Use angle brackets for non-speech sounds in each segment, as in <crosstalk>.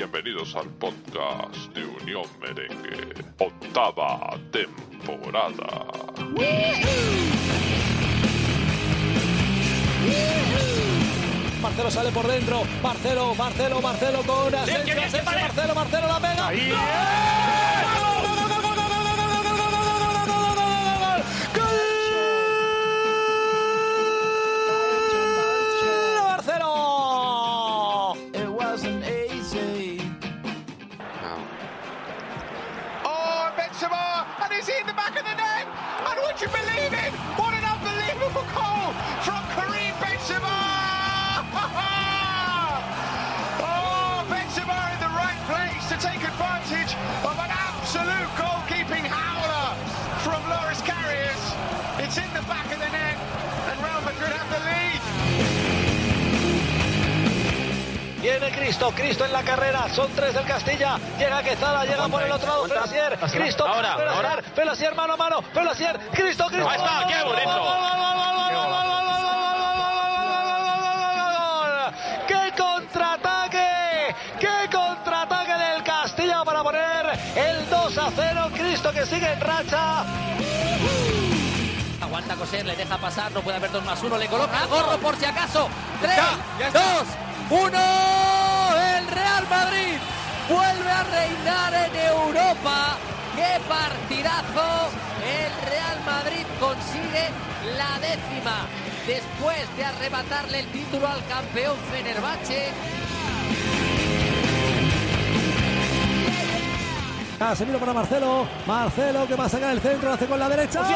Bienvenidos al podcast de Unión Merengue, octava temporada. Marcelo sale por dentro. Marcelo, Marcelo, Marcelo con Asensio, Asensio, Marcelo, Marcelo la pega. ¡Gol! Advantage of an absolute goalkeeping howler from Loris Karius. It's in the back of the net, and Real Madrid have the lead. Viene Cristo, Cristo en la carrera, son tres del Castilla, llega Quezada, llega por el otro lado Pelasier, Cristo, Ahora, Pelasier, ahora. Pelasier mano a mano, Pelasier, Cristo, Cristo. Ahí está, qué bonito. 2 a 0! Cristo que sigue en racha. Aguanta coser, le deja pasar, no puede haber dos más uno, le coloca gorro por si acaso. Tres, ya está. dos, uno. El Real Madrid vuelve a reinar en Europa. ¡Qué partidazo! El Real Madrid consigue la décima después de arrebatarle el título al campeón Fenerbahce. Casemiro para Marcelo. Marcelo que va a sacar el centro, lo hace con la derecha. ¿Qué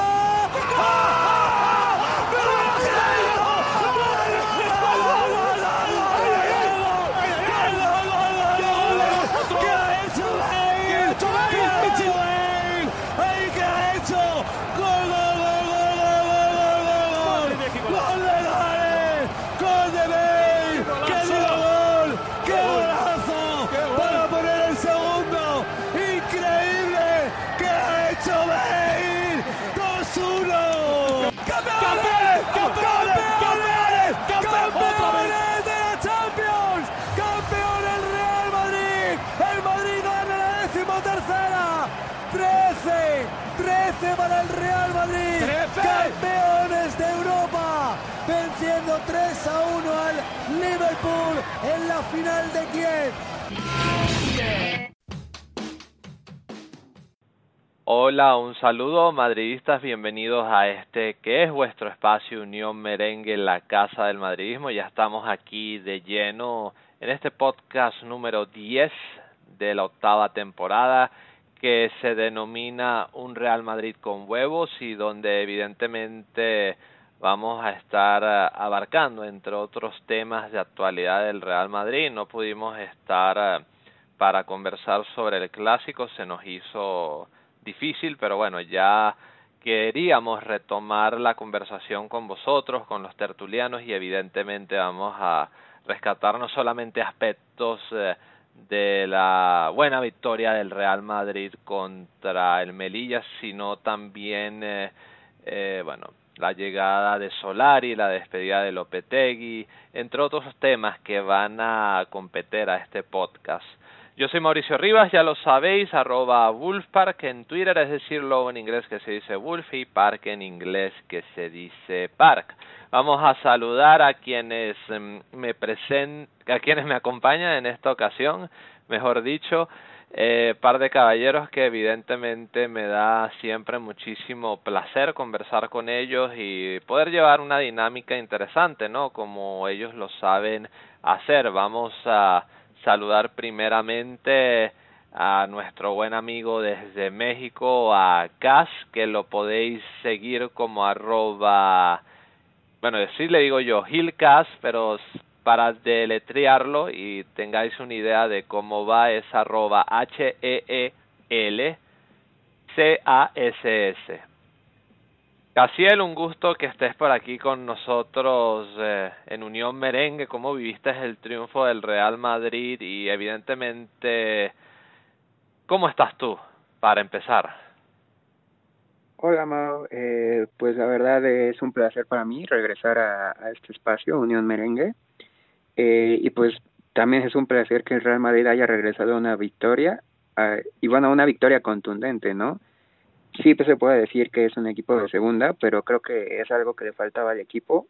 En la final de Kiev. Hola, un saludo madridistas, bienvenidos a este que es vuestro espacio Unión Merengue, la casa del madridismo. Ya estamos aquí de lleno en este podcast número 10 de la octava temporada que se denomina Un Real Madrid con huevos y donde evidentemente vamos a estar eh, abarcando entre otros temas de actualidad del Real Madrid. No pudimos estar eh, para conversar sobre el clásico, se nos hizo difícil, pero bueno, ya queríamos retomar la conversación con vosotros, con los tertulianos y evidentemente vamos a rescatar no solamente aspectos eh, de la buena victoria del Real Madrid contra el Melilla, sino también eh, eh, bueno, la llegada de Solari, la despedida de Lopetegui, entre otros temas que van a competir a este podcast. Yo soy Mauricio Rivas, ya lo sabéis, arroba Wolfpark en Twitter, es decir, en inglés que se dice Wolf y Park en inglés que se dice Park. Vamos a saludar a quienes mm, me present, a quienes me acompañan en esta ocasión, mejor dicho, eh, par de caballeros que evidentemente me da siempre muchísimo placer conversar con ellos y poder llevar una dinámica interesante, ¿no? Como ellos lo saben hacer. Vamos a saludar primeramente a nuestro buen amigo desde México, a Cas, que lo podéis seguir como arroba, bueno, sí le digo yo, Gilcas, pero para deletrearlo y tengáis una idea de cómo va es arroba H-E-E-L C-A-S-S. Casiel, un gusto que estés por aquí con nosotros eh, en Unión Merengue. ¿Cómo viviste el triunfo del Real Madrid? Y evidentemente, ¿cómo estás tú para empezar? Hola, Mau. Eh, pues la verdad es un placer para mí regresar a, a este espacio, Unión Merengue. Eh, y pues también es un placer que el Real Madrid haya regresado a una victoria, y bueno, una victoria contundente, ¿no? Sí, pues se puede decir que es un equipo de segunda, pero creo que es algo que le faltaba al equipo,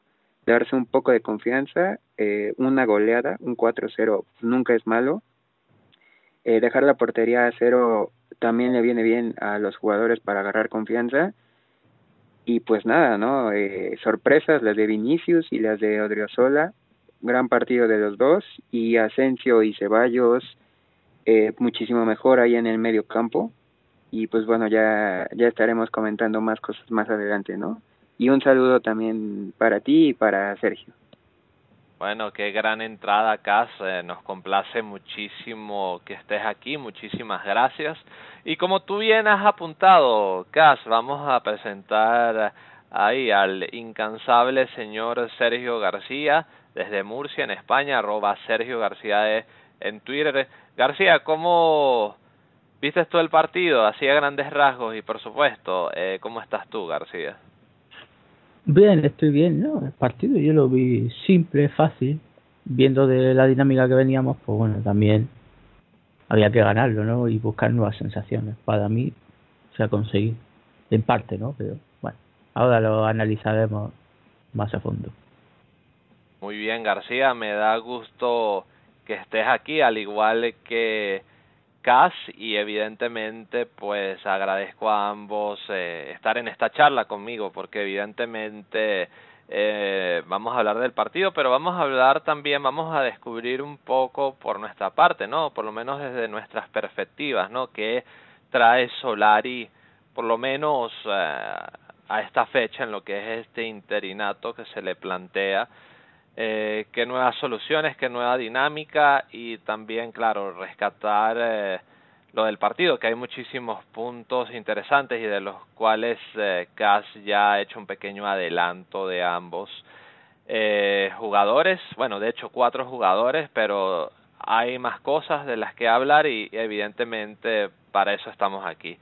darse un poco de confianza, eh, una goleada, un 4-0 nunca es malo, eh, dejar la portería a cero también le viene bien a los jugadores para agarrar confianza, y pues nada, ¿no? Eh, sorpresas, las de Vinicius y las de Odriozola, gran partido de los dos, y Asensio y Ceballos, eh, muchísimo mejor ahí en el medio campo, y pues bueno, ya, ya estaremos comentando más cosas más adelante, ¿no? Y un saludo también para ti y para Sergio. Bueno, qué gran entrada, Cas. Eh, nos complace muchísimo que estés aquí. Muchísimas gracias. Y como tú bien has apuntado, Cas, vamos a presentar ahí al incansable señor Sergio García desde Murcia, en España, arroba Sergio García en Twitter. García, ¿cómo viste todo el partido? Así a grandes rasgos y por supuesto, eh, ¿cómo estás tú, García? Bien, estoy bien, ¿no? El partido yo lo vi simple, fácil. Viendo de la dinámica que veníamos, pues bueno, también había que ganarlo, ¿no? Y buscar nuevas sensaciones. Para mí se ha conseguido. En parte, ¿no? Pero bueno, ahora lo analizaremos más a fondo. Muy bien, García, me da gusto que estés aquí, al igual que Cas y evidentemente pues agradezco a ambos eh, estar en esta charla conmigo porque evidentemente eh, vamos a hablar del partido pero vamos a hablar también vamos a descubrir un poco por nuestra parte no por lo menos desde nuestras perspectivas no que trae Solari por lo menos eh, a esta fecha en lo que es este interinato que se le plantea eh, qué nuevas soluciones, qué nueva dinámica y también, claro, rescatar eh, lo del partido, que hay muchísimos puntos interesantes y de los cuales eh, Cas ya ha hecho un pequeño adelanto de ambos eh, jugadores, bueno, de hecho cuatro jugadores, pero hay más cosas de las que hablar y evidentemente para eso estamos aquí.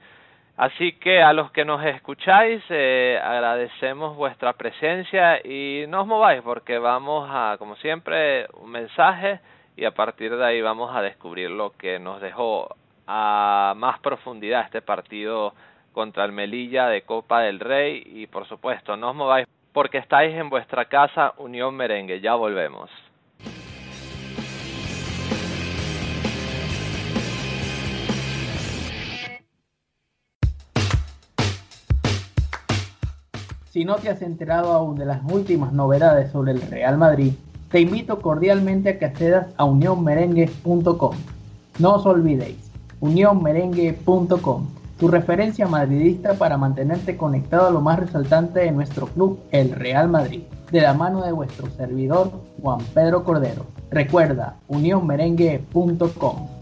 Así que a los que nos escucháis, eh, agradecemos vuestra presencia y no os mováis porque vamos a, como siempre, un mensaje y a partir de ahí vamos a descubrir lo que nos dejó a más profundidad este partido contra el Melilla de Copa del Rey y por supuesto no os mováis porque estáis en vuestra casa Unión Merengue, ya volvemos. Si no te has enterado aún de las últimas novedades sobre el Real Madrid, te invito cordialmente a que accedas a unionmerengue.com. No os olvidéis, unionmerengue.com, tu referencia madridista para mantenerte conectado a lo más resaltante de nuestro club, el Real Madrid, de la mano de vuestro servidor, Juan Pedro Cordero. Recuerda, unionmerengue.com.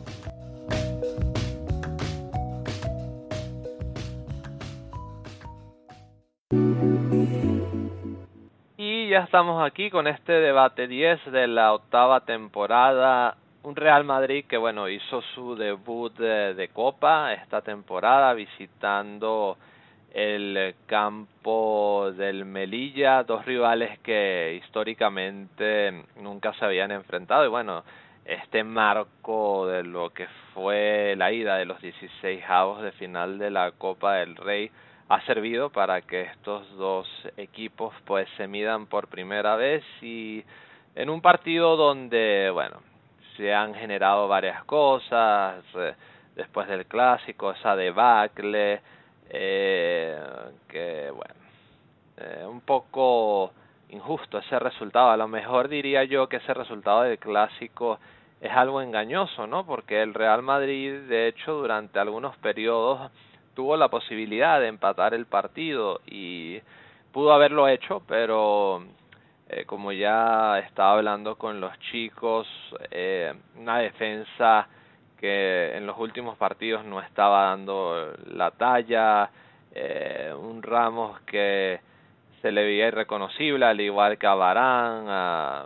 Y ya estamos aquí con este debate 10 de la octava temporada. Un Real Madrid que, bueno, hizo su debut de, de Copa esta temporada visitando el campo del Melilla, dos rivales que históricamente nunca se habían enfrentado y bueno, este marco de lo que fue la ida de los 16 avos de final de la Copa del Rey ha servido para que estos dos equipos pues se midan por primera vez y en un partido donde bueno se han generado varias cosas eh, después del clásico esa debacle eh, que bueno eh, un poco injusto ese resultado. A lo mejor diría yo que ese resultado del clásico es algo engañoso no porque el Real Madrid de hecho durante algunos periodos tuvo la posibilidad de empatar el partido y pudo haberlo hecho, pero eh, como ya estaba hablando con los chicos, eh, una defensa que en los últimos partidos no estaba dando la talla, eh, un Ramos que se le veía irreconocible, al igual que a Barán, a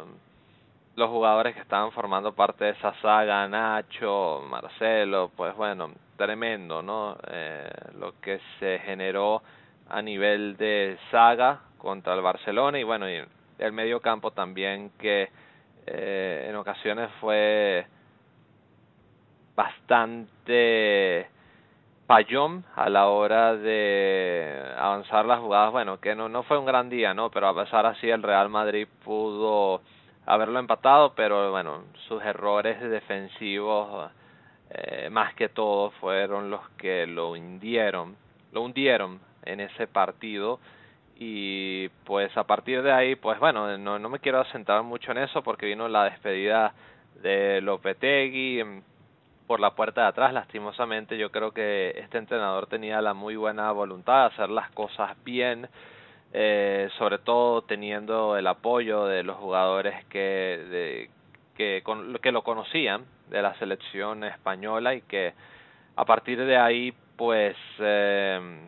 los jugadores que estaban formando parte de esa saga, Nacho, Marcelo, pues bueno, tremendo, ¿no? Eh, lo que se generó a nivel de saga contra el Barcelona y bueno, y el medio campo también que eh, en ocasiones fue bastante payón a la hora de avanzar las jugadas. Bueno, que no, no fue un gran día, ¿no? Pero a pesar así, el Real Madrid pudo haberlo empatado, pero bueno, sus errores defensivos, eh, más que todo, fueron los que lo hundieron, lo hundieron en ese partido. Y pues a partir de ahí, pues bueno, no, no me quiero centrar mucho en eso porque vino la despedida de Lopetegui por la puerta de atrás. Lastimosamente, yo creo que este entrenador tenía la muy buena voluntad de hacer las cosas bien, eh, sobre todo teniendo el apoyo de los jugadores que, de, que, con, que lo conocían de la selección española y que a partir de ahí, pues, eh,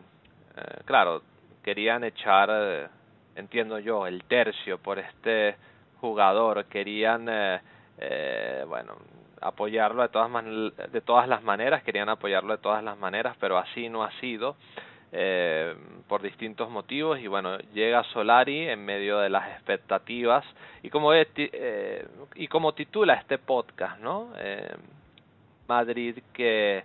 eh, claro, querían echar, entiendo yo, el tercio por este jugador, querían, eh, eh, bueno, apoyarlo de todas, man de todas las maneras, querían apoyarlo de todas las maneras, pero así no ha sido eh, por distintos motivos y bueno, llega Solari en medio de las expectativas y como, eh, y como titula este podcast, ¿no? Eh, Madrid que,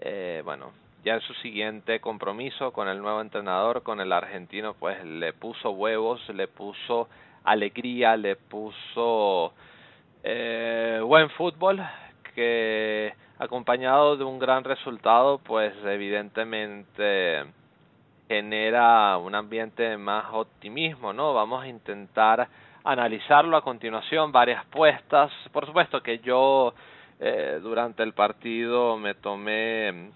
eh, bueno, ya en su siguiente compromiso con el nuevo entrenador, con el argentino, pues le puso huevos, le puso alegría, le puso eh, buen fútbol que acompañado de un gran resultado pues evidentemente genera un ambiente de más optimismo no vamos a intentar analizarlo a continuación varias puestas. Por supuesto que yo eh, durante el partido me tomé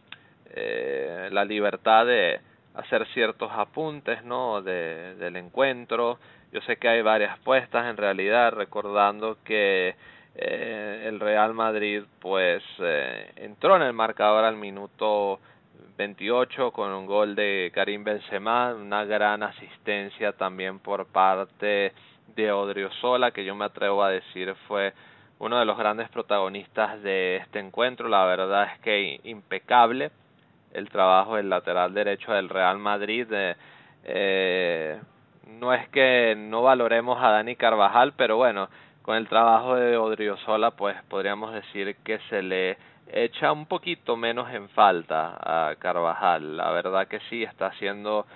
eh, la libertad de hacer ciertos apuntes no de, del encuentro. Yo sé que hay varias puestas en realidad, recordando que eh, el Real Madrid pues eh, entró en el marcador al minuto 28 con un gol de Karim Benzema, una gran asistencia también por parte de Odriozola, que yo me atrevo a decir fue uno de los grandes protagonistas de este encuentro. La verdad es que impecable el trabajo del lateral derecho del Real Madrid. Eh, eh, no es que no valoremos a Dani Carvajal, pero bueno, con el trabajo de Odriozola, pues podríamos decir que se le echa un poquito menos en falta a Carvajal. La verdad que sí, está haciendo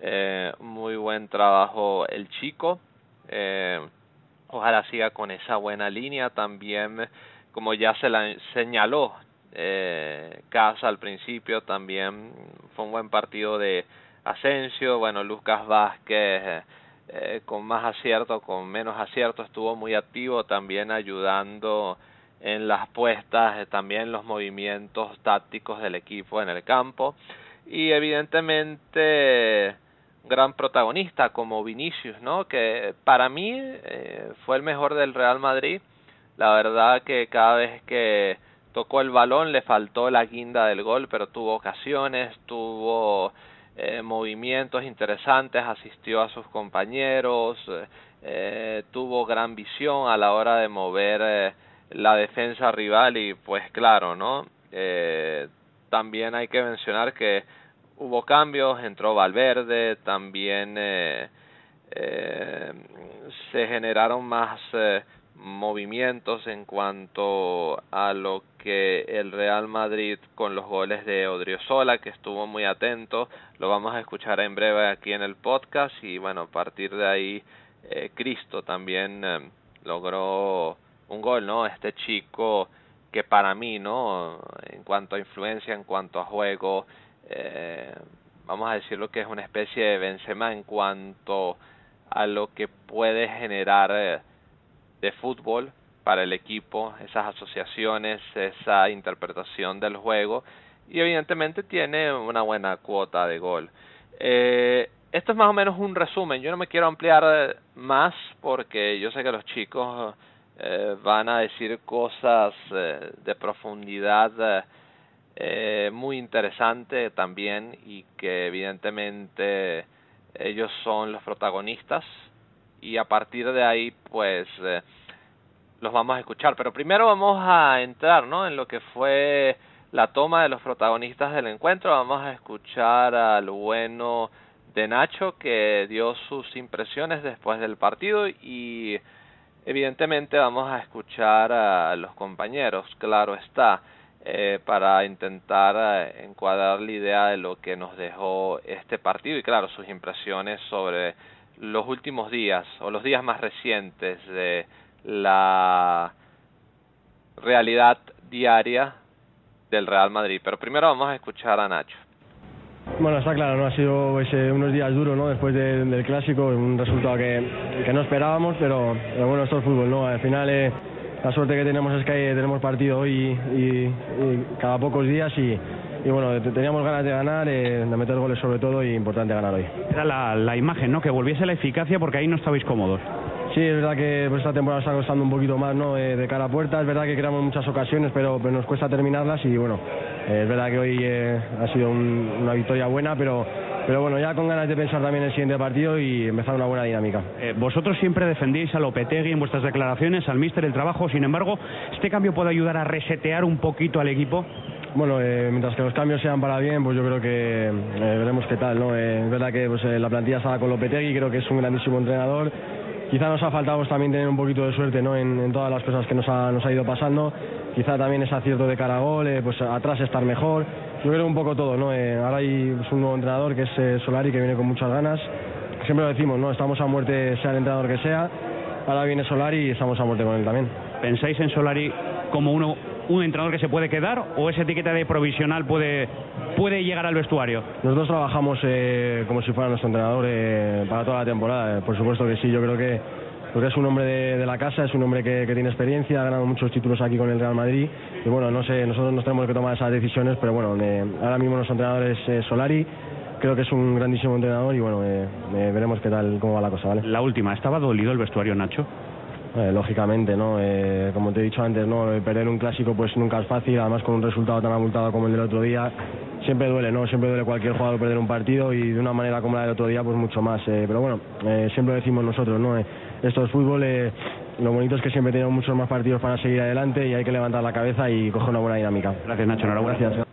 eh, muy buen trabajo el chico. Eh, ojalá siga con esa buena línea. También, como ya se la señaló eh, Casa al principio, también fue un buen partido de Asensio, bueno, Lucas Vázquez eh, con más acierto, con menos acierto, estuvo muy activo también ayudando en las puestas, eh, también los movimientos tácticos del equipo en el campo y evidentemente gran protagonista como Vinicius, ¿no? Que para mí eh, fue el mejor del Real Madrid. La verdad que cada vez que tocó el balón le faltó la guinda del gol, pero tuvo ocasiones, tuvo eh, movimientos interesantes, asistió a sus compañeros, eh, tuvo gran visión a la hora de mover eh, la defensa rival y pues claro, ¿no? Eh, también hay que mencionar que hubo cambios, entró Valverde, también eh, eh, se generaron más eh, movimientos en cuanto a lo que el Real Madrid con los goles de Odriozola, que estuvo muy atento, lo vamos a escuchar en breve aquí en el podcast y bueno, a partir de ahí eh, Cristo también eh, logró un gol, ¿no? Este chico que para mí, ¿no? En cuanto a influencia, en cuanto a juego, eh, vamos a decirlo que es una especie de Benzema en cuanto a lo que puede generar eh, de fútbol para el equipo, esas asociaciones, esa interpretación del juego y evidentemente tiene una buena cuota de gol. Eh, esto es más o menos un resumen, yo no me quiero ampliar más porque yo sé que los chicos eh, van a decir cosas eh, de profundidad eh, muy interesante también y que evidentemente ellos son los protagonistas. Y a partir de ahí pues los vamos a escuchar. Pero primero vamos a entrar no en lo que fue la toma de los protagonistas del encuentro. Vamos a escuchar al bueno de Nacho que dio sus impresiones después del partido y evidentemente vamos a escuchar a los compañeros, claro está, eh, para intentar eh, encuadrar la idea de lo que nos dejó este partido y claro, sus impresiones sobre los últimos días o los días más recientes de la realidad diaria del Real Madrid. Pero primero vamos a escuchar a Nacho. Bueno, está claro, ¿no? ha sido pues, eh, unos días duros ¿no? después del clásico, un resultado que, que no esperábamos, pero, pero, bueno, esto es fútbol, ¿no? Al final eh, la suerte que tenemos es que tenemos partido hoy y, y, cada pocos días y, y bueno, teníamos ganas de ganar, eh, de meter goles sobre todo y importante ganar hoy. Era la, la imagen, ¿no? Que volviese la eficacia porque ahí no estabais cómodos. Sí, es verdad que pues, esta temporada está costando un poquito más ¿no? Eh, de cara a puerta. Es verdad que creamos muchas ocasiones, pero, pero nos cuesta terminarlas. Y bueno, es verdad que hoy eh, ha sido un, una victoria buena, pero, pero bueno, ya con ganas de pensar también en el siguiente partido y empezar una buena dinámica. Eh, vosotros siempre defendéis a Lopetegui en vuestras declaraciones, al míster, el trabajo. Sin embargo, ¿este cambio puede ayudar a resetear un poquito al equipo? Bueno, eh, mientras que los cambios sean para bien, pues yo creo que eh, veremos qué tal. ¿no? Eh, es verdad que pues, la plantilla estaba con Lopetegui, creo que es un grandísimo entrenador quizá nos ha faltado pues, también tener un poquito de suerte ¿no? en, en todas las cosas que nos ha, nos ha ido pasando. Quizá también ese acierto de cara a gol, eh, pues atrás estar mejor. Yo creo un poco todo. ¿no? Eh, ahora hay pues, un nuevo entrenador que es eh, Solari, que viene con muchas ganas. Siempre lo decimos, ¿no? estamos a muerte sea el entrenador que sea. Ahora viene Solari y estamos a muerte con él también. ¿Pensáis en Solari como uno, un entrenador que se puede quedar o esa etiqueta de provisional puede, puede llegar al vestuario? Nosotros trabajamos eh, como si fuera nuestro entrenador eh, para toda la temporada. Eh, por supuesto que sí, yo creo que porque es un hombre de, de, la casa, es un hombre que, que, tiene experiencia, ha ganado muchos títulos aquí con el Real Madrid y bueno, no sé, nosotros nos tenemos que tomar esas decisiones, pero bueno, eh, ahora mismo nuestro entrenador es eh, Solari, creo que es un grandísimo entrenador y bueno, eh, veremos qué tal, cómo va la cosa, ¿vale? La última, ¿estaba dolido el vestuario, Nacho? Eh, lógicamente, ¿no? Eh, como te he dicho antes, ¿no? Perder un clásico pues nunca es fácil, además con un resultado tan abultado como el del otro día, siempre duele, ¿no? Siempre duele cualquier jugador perder un partido y de una manera como la del otro día, pues mucho más. Eh, pero bueno, eh, siempre lo decimos nosotros, ¿no? esto es fútbol, eh, lo bonito es que siempre tenemos muchos más partidos para seguir adelante y hay que levantar la cabeza y coger una buena dinámica. Gracias, Nacho. Enhorabuena. Gracias.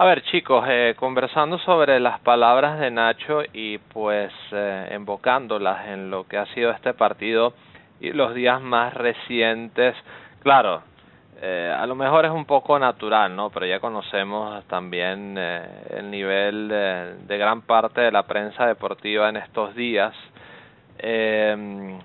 A ver, chicos, eh, conversando sobre las palabras de Nacho y pues eh, invocándolas en lo que ha sido este partido y los días más recientes, claro, eh, a lo mejor es un poco natural, ¿no? Pero ya conocemos también eh, el nivel de, gran parte de la prensa deportiva en estos días. Eh,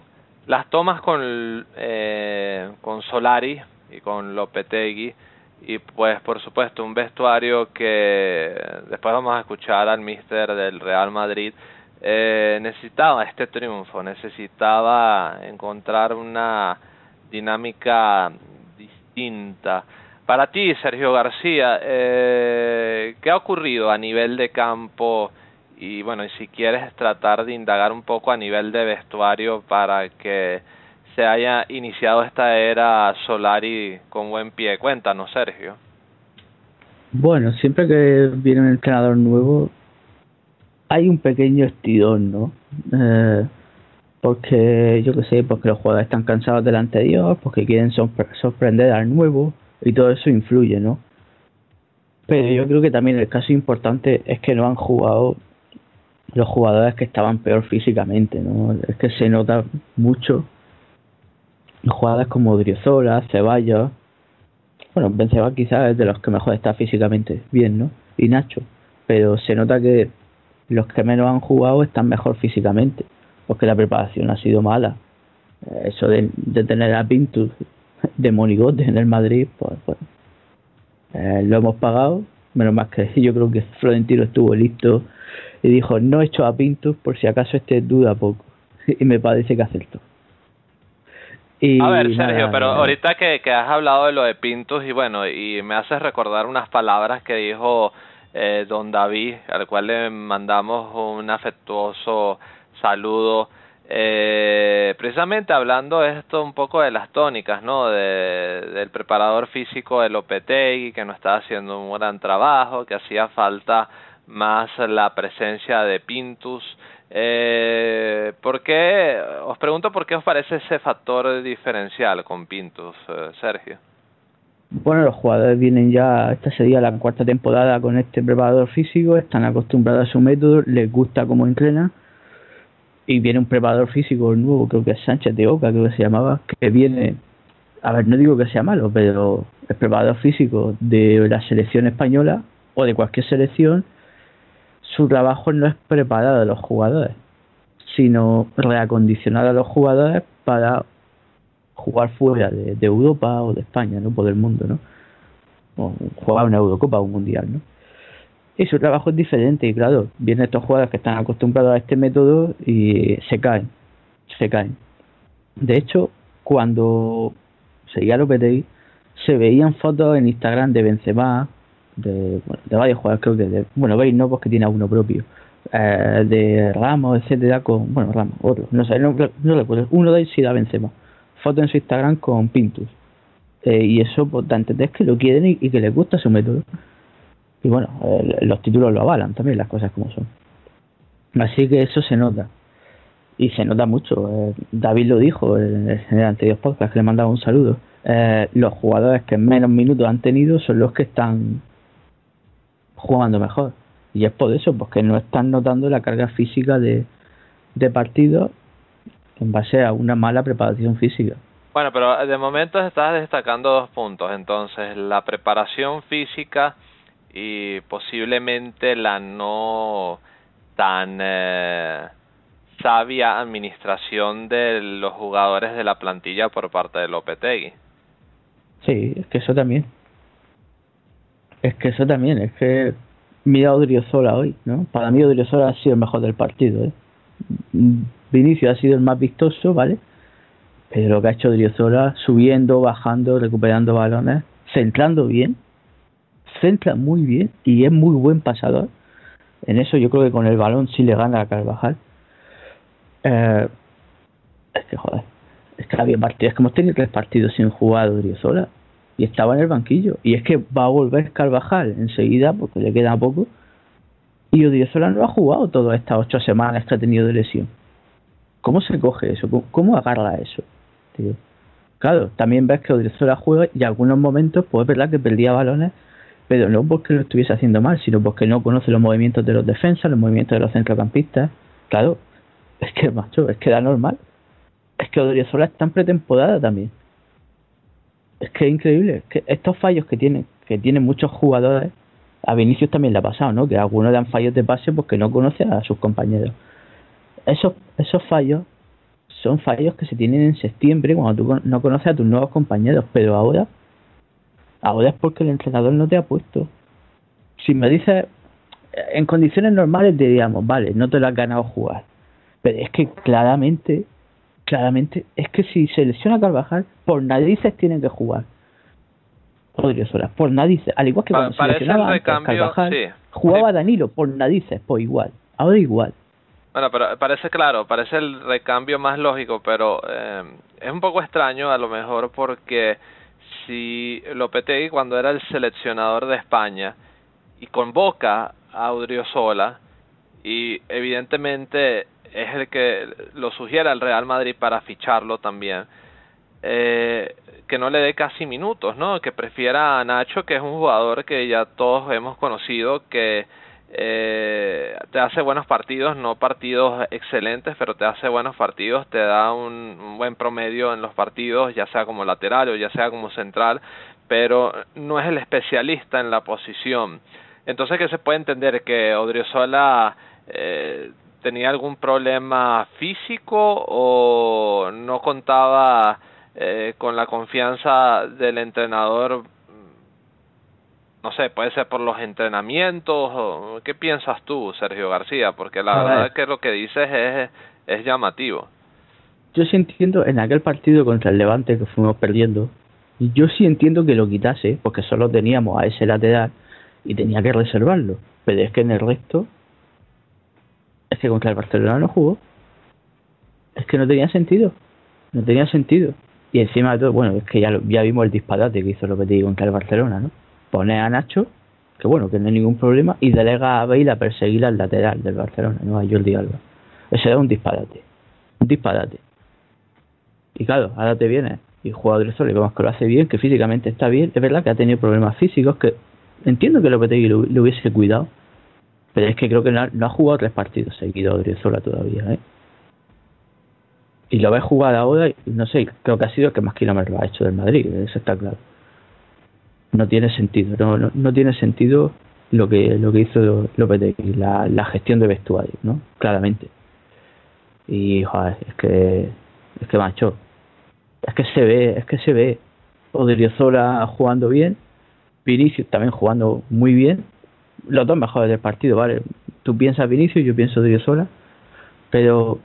las tomas con, eh, con Solari y con Lopetegui y pues por supuesto un vestuario que después vamos a escuchar al mister del Real Madrid eh, necesitaba este triunfo, necesitaba encontrar una dinámica distinta. Para ti, Sergio García, eh, ¿qué ha ocurrido a nivel de campo? Y bueno, y si quieres tratar de indagar un poco a nivel de vestuario para que se haya iniciado esta era Solari con buen pie. Cuéntanos, Sergio. Bueno, siempre que viene un entrenador nuevo, hay un pequeño estirón, ¿no? Eh, porque, yo qué sé, porque los jugadores están cansados del anterior, porque quieren sorprender al nuevo, y todo eso influye, ¿no? Pero yo creo que también el caso importante es que no han jugado los jugadores que estaban peor físicamente, ¿no? Es que se nota mucho jugadores como Driozola, Ceballos, bueno, Benzema quizás es de los que mejor está físicamente bien, ¿no? Y Nacho, pero se nota que los que menos han jugado están mejor físicamente, porque la preparación ha sido mala. Eso de, de tener a Pintus de monigote en el Madrid, pues bueno, eh, lo hemos pagado, menos más que <laughs> yo creo que Florentino estuvo listo y dijo, no he hecho a Pintus por si acaso este duda poco, <laughs> y me parece que acertó. Y a ver, Sergio, nada, pero nada. ahorita que, que has hablado de lo de Pintus y bueno, y me haces recordar unas palabras que dijo eh, don David, al cual le mandamos un afectuoso saludo. Eh, precisamente hablando esto un poco de las tónicas, ¿no? De, del preparador físico de Lopetegui, que no estaba haciendo un gran trabajo, que hacía falta más la presencia de Pintus. Eh, ¿Por qué? Os pregunto por qué os parece ese factor diferencial con Pintus, eh, Sergio. Bueno, los jugadores vienen ya, esta sería la cuarta temporada con este preparador físico, están acostumbrados a su método, les gusta cómo entrena y viene un preparador físico nuevo, creo que es Sánchez de Oca, creo que se llamaba, que viene, a ver, no digo que sea malo, pero el preparador físico de la selección española o de cualquier selección, su trabajo no es preparar a los jugadores, sino reacondicionar a los jugadores para jugar fuera de, Europa o de España, ¿no? Por el mundo, ¿no? O jugar una Eurocopa o un Mundial, ¿no? Y su trabajo es diferente y claro, vienen estos jugadores que están acostumbrados a este método y se caen, se caen. De hecho, cuando seguía Lopetegui, se veían fotos en Instagram de Benzema, de, de varios jugadores, creo que de, bueno, veis no porque tiene uno propio, eh, de Ramos, etcétera, con, bueno, Ramos, otro, no sé, no, no recuerdo, uno de ellos sí da Benzema, foto en su Instagram con Pintus, eh, y eso pues, entender que lo quieren y, que les gusta su método. Y bueno, los títulos lo avalan también, las cosas como son. Así que eso se nota. Y se nota mucho. Eh, David lo dijo en el anterior podcast, que le mandaba un saludo. los jugadores que menos minutos han tenido son los que están jugando mejor. Y es por eso, porque no están notando la carga física de, de partidos en base a una mala preparación física. Bueno, pero de momento estás destacando dos puntos. Entonces, la preparación física y posiblemente la no tan eh, sabia administración de los jugadores de la plantilla por parte de Lopetegui. Sí, es que eso también. Es que eso también, es que mira a Odriozola hoy, ¿no? Para mí Odriozola ha sido el mejor del partido, ¿eh? Vinicio ha sido el más vistoso, ¿vale? Pero lo que ha hecho Odriozola, subiendo, bajando, recuperando balones, centrando bien, centra muy bien y es muy buen pasador. En eso yo creo que con el balón sí le gana a Carvajal. Eh, es que joder, es que había partidos, hemos tenido tres partidos sin jugar Odriozola y estaba en el banquillo. Y es que va a volver Carvajal enseguida porque le queda poco. Y Odriozola no ha jugado todas estas ocho semanas que ha tenido de lesión. ¿Cómo se coge eso? ¿Cómo, agarra eso? Claro, también ves que Odriozola juega y en algunos momentos, pues es verdad que perdía balones, pero no porque lo estuviese haciendo mal, sino porque no conoce los movimientos de los defensas, los movimientos de los centrocampistas. Claro, es que, macho, es que da normal. Es que Odriozola está en pretemporada también es que es increíble. que estos fallos que tienen, que tienen muchos jugadores, a Vinicius también le ha pasado, ¿no? Que algunos dan fallos de pase porque no conocen a sus compañeros. Esos, esos fallos son fallos que se tienen en septiembre cuando tú no conoces a tus nuevos compañeros, pero ahora, ahora es porque el entrenador no te ha puesto. Si me dices, en condiciones normales diríamos, vale, no te lo has ganado jugar, pero es que claramente claramente es que si se lesiona Carvajal, por narices tienen que jugar. Solas, por narices. Al igual que cuando se lesionaba Carvajal, jugaba Danilo por narices, por igual. Ahora igual. Bueno, pero parece claro, parece el recambio más lógico, pero eh, es un poco extraño a lo mejor porque si Lopetegui cuando era el seleccionador de España y convoca a Sola y evidentemente es el que lo sugiere al Real Madrid para ficharlo también, eh, que no le dé casi minutos, ¿no? Que prefiera a Nacho, que es un jugador que ya todos hemos conocido, que eh, te hace buenos partidos, no partidos excelentes, pero te hace buenos partidos, te da un, buen promedio en los partidos, ya sea como lateral o ya sea como central, pero no es el especialista en la posición. Entonces que se puede entender que Odriozola eh, tenía algún problema físico o no contaba eh, con la confianza del entrenador no sé, puede ser por los entrenamientos, ¿qué piensas tú, Sergio García? Porque la verdad es que lo que dices es, es llamativo. Yo sí entiendo, en aquel partido contra el Levante que fuimos perdiendo, yo sí entiendo que lo quitase, porque solo teníamos a ese lateral y tenía que reservarlo, pero es que en el resto es que contra el Barcelona no jugó. Es que no tenía sentido. No tenía sentido. Y encima de todo, bueno, es que ya, ya vimos el disparate que hizo lo que te digo contra el Barcelona, ¿no? Pone a Nacho, que bueno, que no hay ningún problema, y delega a Bale a perseguir al lateral del Barcelona, no a Jordi Alba. Ese era un disparate. Un disparate. Y claro, ahora te viene y juega Drexler y vemos que lo hace bien, que físicamente está bien. Es verdad que ha tenido problemas físicos, que entiendo que Lopetegui lo, lo hubiese cuidado, pero es que creo que no ha, jugado tres partidos seguidos Odriozola todavía, ¿eh? y lo ves jugar ahora y no sé, creo que ha sido el que más kilómetros ha hecho del Madrid, eso está claro. No tiene sentido, no, no, no tiene sentido lo que lo que hizo Lopetegui, la, la gestión de vestuario, ¿no? Claramente. Y joder, es que es que macho, es que se ve, es que se ve Odriozola jugando bien, Vinicius también jugando muy bien, los dos mejores del partido, ¿vale? Tú piensas Vinicius, yo pienso Odriozola, pero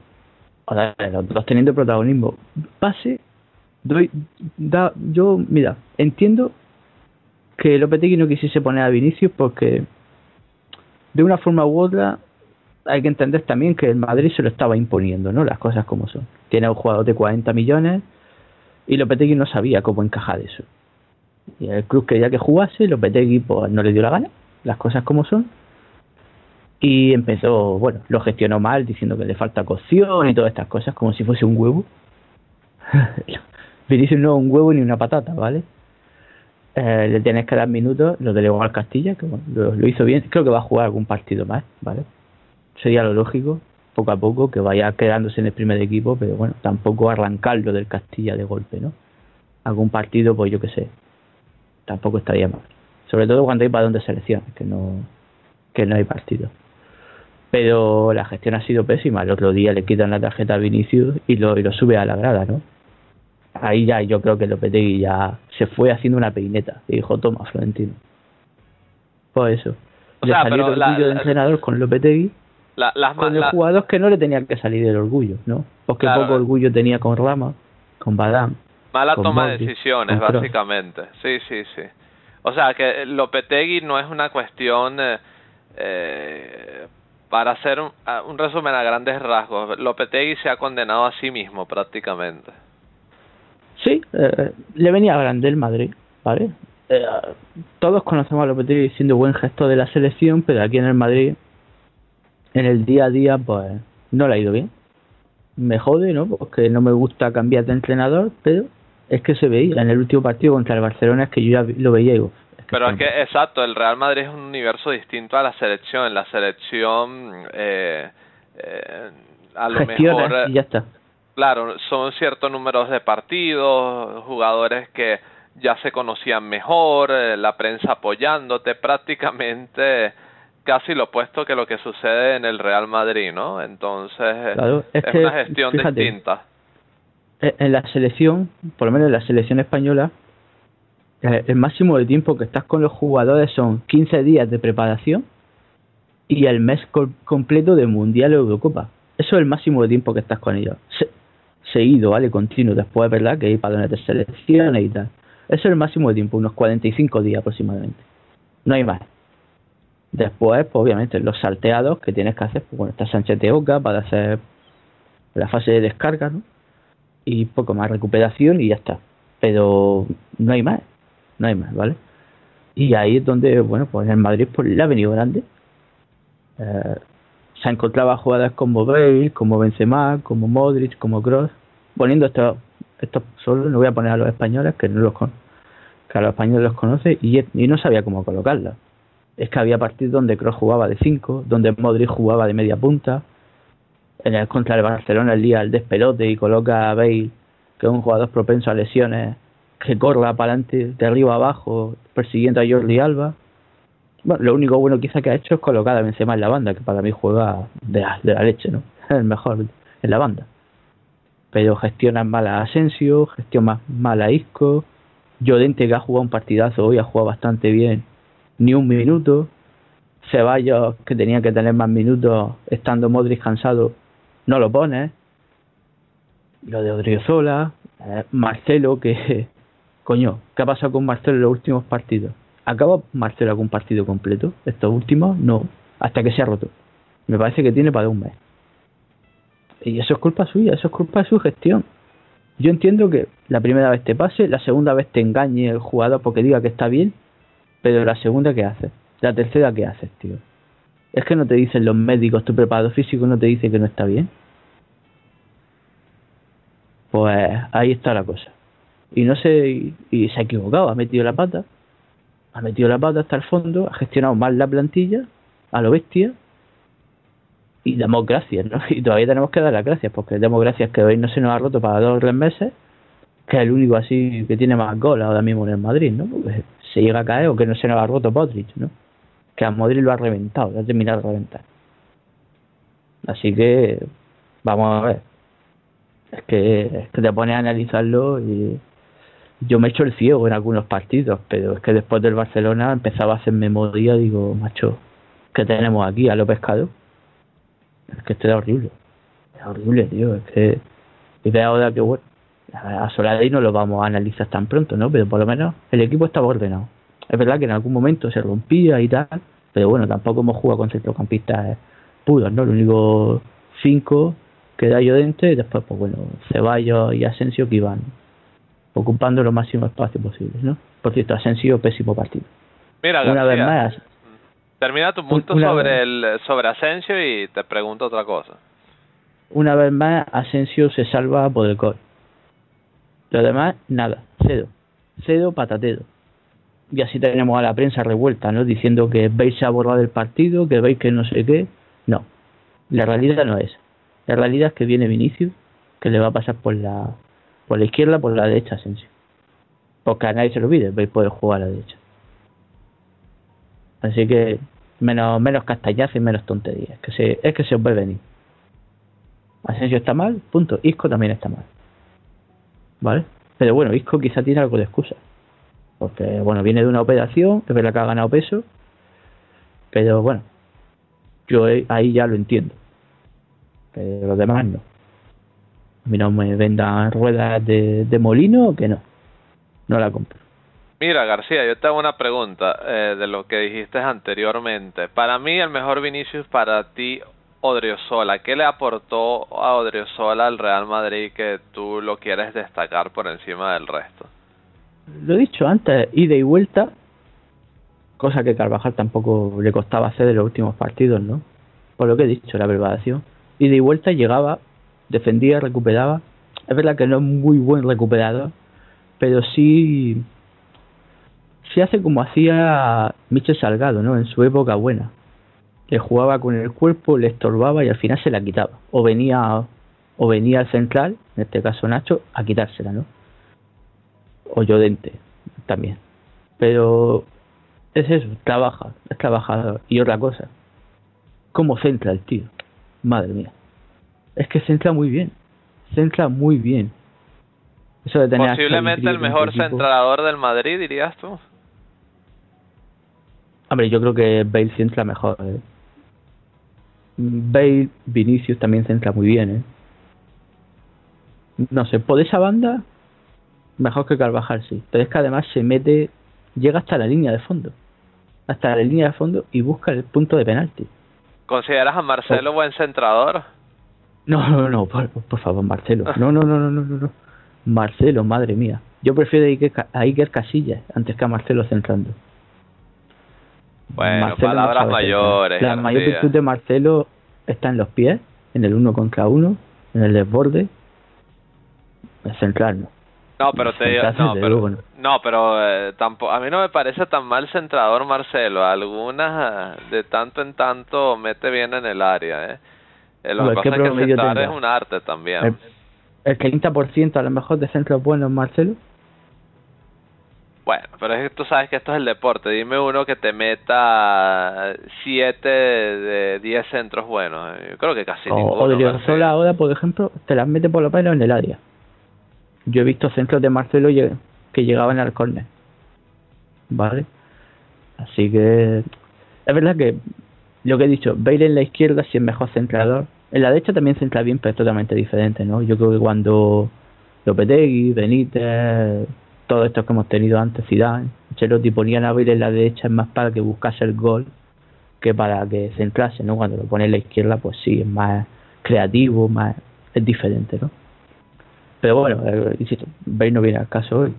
joder, los dos teniendo protagonismo. Pase, doy, da, yo, mira, entiendo que Lopetegui no quisiese poner a Vinicius porque de una forma u otra hay que entender también que el Madrid se lo estaba imponiendo, ¿no? Las cosas como son. Tiene un jugador de 40 millones y Lopetegui no sabía cómo encajar eso. Y el club quería que jugase, Lopetegui pues no le dio la gana, las cosas como son. Y empezó, bueno, lo gestionó mal diciendo que le falta cocción y todas estas cosas como si fuese un huevo. <laughs> Vinicius no un huevo ni una patata, ¿vale? Eh, le tienes que dar minutos, lo delegó al Castilla, que bueno, lo, hizo bien, creo que va a jugar algún partido más, ¿vale? Sería lo lógico, poco a poco, que vaya quedándose en el primer equipo, pero bueno, tampoco arrancarlo del Castilla de golpe, ¿no? Algún partido, pues yo qué sé, tampoco estaría mal. Sobre todo cuando hay balón de selección, que no, que no hay partido. Pero la gestión ha sido pésima. El otro día le quitan la tarjeta a Vinicius y lo, y lo sube a la grada, ¿no? Ahí ya yo creo que Lopetegui ya se fue haciendo una peineta y dijo, toma, Florentino. Pues eso. O le sea, salió pero el la- orgullo de la- entrenador con Lopetegui La- las con el jugador que no le tenía que salir el orgullo, ¿no? Porque Claro. poco orgullo tenía con Rama, con Badam. Mala con toma de decisiones, básicamente. Sí, sí, sí. O sea, que Lopetegui no es una cuestión eh, eh, para hacer un, a- un resumen a grandes rasgos. Lopetegui se ha condenado a sí mismo prácticamente. Sí, eh, le venía grande el Madrid, ¿vale? Eh, todos conocemos a Lopetegui siendo buen gesto de la selección, pero aquí en el Madrid, en el día a día, pues no le ha ido bien. Me jode, ¿no? Porque no me gusta cambiar de entrenador, pero es que se veía en el último partido contra el Barcelona, es que yo ya lo veía y digo, Pero es que, exacto, el Real Madrid es un universo distinto a la selección. La selección, eh, eh, a lo gestionas mejor... eh, y ya está. Claro, son ciertos números de partidos, jugadores que ya se conocían mejor, eh, la prensa apoyándote, prácticamente casi lo opuesto que lo que sucede en el Real Madrid, ¿no? Entonces, eh, Claro, es es que, una gestión fíjate, distinta. Eh, en la selección, por lo menos en la selección española, el máximo de tiempo que estás con los jugadores son 15 días de preparación y el mes co- completo de Mundial o Eurocopa. Eso es el máximo de tiempo que estás con ellos. Se- seguido, ¿vale? Continuo. Después es verdad que hay parones de selecciones y tal. Eso es el máximo de tiempo, unos 45 días aproximadamente. No hay más. Después, pues obviamente, los salteados que tienes que hacer, pues bueno, está Sánchez de Oca para hacer la fase de descarga, ¿no? y poco más recuperación y ya está. Pero no hay más, no hay más, ¿vale? Y ahí es donde, bueno, pues en el Madrid pues le ha venido grande. Eh, se encontraba jugadas como Bale, como Benzema, como Modric, como Kroos, poniendo estos, estos solo, no voy a poner a los españoles que no los con, que a los españoles los conoce y, no sabía cómo colocarla. Es que había partidos donde Kroos jugaba de 5, donde Modric jugaba de media punta, en el contra el Barcelona el día el despelote y coloca a Bale, que es un jugador propenso a lesiones, que corra para adelante, de arriba abajo, persiguiendo a Jordi Alba. Bueno, lo único bueno quizá que ha hecho es colocar a Benzema en la banda, que para mí juega de la, de leche, ¿no? <laughs> El mejor en la banda. Pero gestiona mal a Asensio, gestiona mal a Isco, Llorente que ha jugado un partidazo hoy, ha jugado bastante bien, ni un minuto. Ceballos, que tenía que tener más minutos estando Modric cansado, no lo pone. Lo de Odriozola, eh, Marcelo, que <laughs> coño, ¿qué ha pasado con Marcelo en los últimos partidos? ¿Acaba Marcelo algún partido completo? Estos últimos, no, hasta que se ha roto. Me parece que tiene para un mes. Y eso es culpa suya, eso es culpa de su gestión. Yo entiendo que la primera vez te pase, la segunda vez te engañe el jugador porque diga que está bien, pero la segunda, ¿qué haces? La tercera, ¿qué haces, tío? Es que no te dicen los médicos, tu preparado físico no te dice que no está bien. Pues ahí está la cosa. Y no sé, y, y se ha equivocado, ha metido la pata, ha metido la pata hasta el fondo, ha gestionado mal la plantilla, a lo bestia, y damos gracias, ¿no? <laughs> Y todavía tenemos que dar las gracias, porque damos gracias que hoy no se nos ha roto para dos o tres meses, que es el único así que tiene más goles ahora mismo en el Madrid, ¿no? Porque se llega a caer o que no se nos ha roto Podrick, ¿no? Que a Madrid lo ha reventado, lo ha terminado de reventar. Así que vamos a ver. Es que, es que te pones a analizarlo y yo me he hecho el ciego en algunos partidos, pero es que después del Barcelona empezaba a hacer memoria, digo, macho, ¿qué tenemos aquí? A lo pescado. Es que esto es horrible. Es horrible, tío. Es que. Y de ahora que bueno. A Solari no lo vamos a analizar tan pronto, ¿no? Pero por lo menos el equipo estaba ordenado. Es verdad que en algún momento se rompía y tal, pero bueno, tampoco hemos jugado con centrocampistas puros, ¿no? Lo único cinco que da Llorente y después, pues bueno, Ceballos y Asensio que iban ocupando lo máximo espacio posible, ¿no? Por cierto, Asensio, pésimo partido. Mira, Una vez más, termina tu punto una sobre el sobre Asensio y te pregunto otra cosa. una vez más, Asensio se salva por el gol. Lo demás, nada, cero. Cero patatero. Y así tenemos a la prensa revuelta, ¿no? Diciendo que veis se ha borrado el partido, que veis que no sé qué. No. La realidad no es. La realidad es que viene Vinicius, que le va a pasar por la por la izquierda, por la derecha Asensio. Porque a nadie se lo olvide, veis poder jugar a la derecha. Así que menos menos castañazo y menos tonterías. Que se, es que se os ve venir. Asensio está mal, punto. Isco también está mal. ¿Vale? Pero bueno, Isco quizá tiene algo de excusa. Porque, bueno, viene de una operación, es verdad que ha ganado peso. Pero bueno, yo ahí ya lo entiendo. Pero los demás no. A mí no me vendan ruedas de, de molino, que no. No la compro. Mira, García, yo te hago una pregunta eh, de lo que dijiste anteriormente. Para mí, el mejor Vinicius para ti, Odriozola. ¿Qué le aportó a Odriozola al Real Madrid que tú lo quieres destacar por encima del resto? Lo he dicho antes, ida y vuelta, cosa que Carvajal tampoco le costaba hacer en los últimos partidos, ¿no? Por lo que he dicho, la preparación. Ida y vuelta llegaba, defendía, recuperaba. Es verdad que no es muy buen recuperador, pero sí, sí hace como hacía Michel Salgado, ¿no? En su época buena. Le jugaba con el cuerpo, le estorbaba y al final se la quitaba. O venía, o venía al central, en este caso Nacho, a quitársela, ¿no? o Llorente también. Pero es eso, trabaja, es trabajador. Y otra cosa, ¿cómo centra el tío? Madre mía. Es que centra muy bien, centra muy bien. Eso de tener Posiblemente el mejor centrador del Madrid, dirías tú. Hombre, yo creo que Bale centra mejor. ¿eh? Bale, Vinicius también centra muy bien. ¿eh? No sé, por esa banda, mejor que Carvajal, sí. Pero es que además se mete, llega hasta la línea de fondo. Hasta la línea de fondo y busca el punto de penalti. ¿Consideras a Oh. Marcelo buen centrador? No, no, no, por, por favor, Marcelo. No, no, no, no, no, no. Marcelo, madre mía. Yo prefiero a Iker, a Iker Casillas antes que a Marcelo centrando. Bueno, Marcelo palabras mayores. La mayor virtud de Marcelo está en los pies, en el uno contra uno, en el desborde. El central no. Pero te digo, no, pero, luego, no. no, pero eh, tampoco, a mí no me parece tan mal centrador Marcelo. Algunas de tanto en tanto mete bien en el área, ¿eh? Eh, Lo Bueno, que ¿qué pasa es que centrar es un arte también. El, el 30% a lo mejor de centros buenos, Marcelo. Bueno, pero es que tú sabes que esto es el deporte. Dime uno que te meta siete de diez centros buenos. Yo creo que casi O, ninguno. o de ahora, por ejemplo, te las mete por lo menos en el área. Yo he visto centros de Marcelo que llegaban al córner. ¿Vale? Así que es verdad que lo que he dicho, Bale en la izquierda sí es mejor centrador. En la derecha también centra bien, pero es totalmente diferente, ¿no? Yo creo que cuando Lopetegui, Benítez, todos estos que hemos tenido antes, Zidane, Ancelotti ponían a Bale en la derecha es más para que buscase el gol que para que centrase, ¿no? Cuando lo pone en la izquierda, pues sí, es más creativo, más es diferente, ¿no? Pero bueno, eh, insisto, Bale no viene al caso hoy.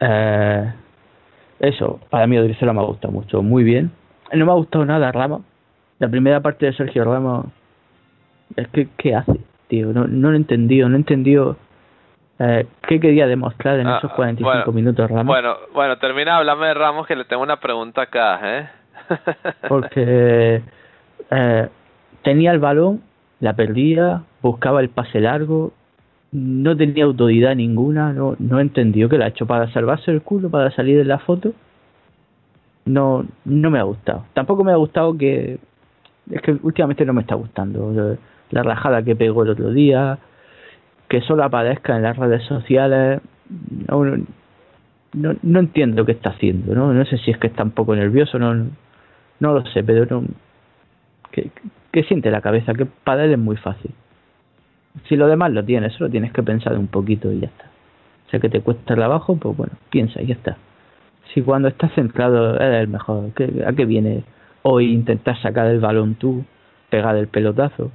Eh, eso, para mí Odriozola me ha gustado mucho, muy bien. No me ha gustado nada Ramos. La primera parte de Sergio Ramos, es que, ¿qué hace, tío? No, no lo he entendido, no he entendido eh, qué quería demostrar en Ah, esos 45 bueno, minutos Ramos. Bueno, bueno, termina de hablarme de Ramos que le tengo una pregunta acá, ¿eh? <laughs> porque eh, tenía el balón, la perdía, buscaba el pase largo, no tenía autoridad ninguna, no, no entendió que la ha hecho para salvarse el culo, para salir de la foto. No, no me ha gustado. Tampoco me ha gustado que, es que últimamente no me está gustando la rajada que pegó el otro día, que solo aparezca en las redes sociales. No, no, no entiendo qué está haciendo, ¿no? No sé si es que está un poco nervioso, no, no lo sé, pero no, que, que siente la cabeza, que para él es muy fácil. Si lo demás lo tienes, solo tienes que pensar un poquito y ya está. O sea que te cuesta trabajo, pues bueno, piensa y ya está. Si cuando estás centrado eres el mejor, ¿a qué viene hoy intentar sacar el balón tú, pegar el pelotazo?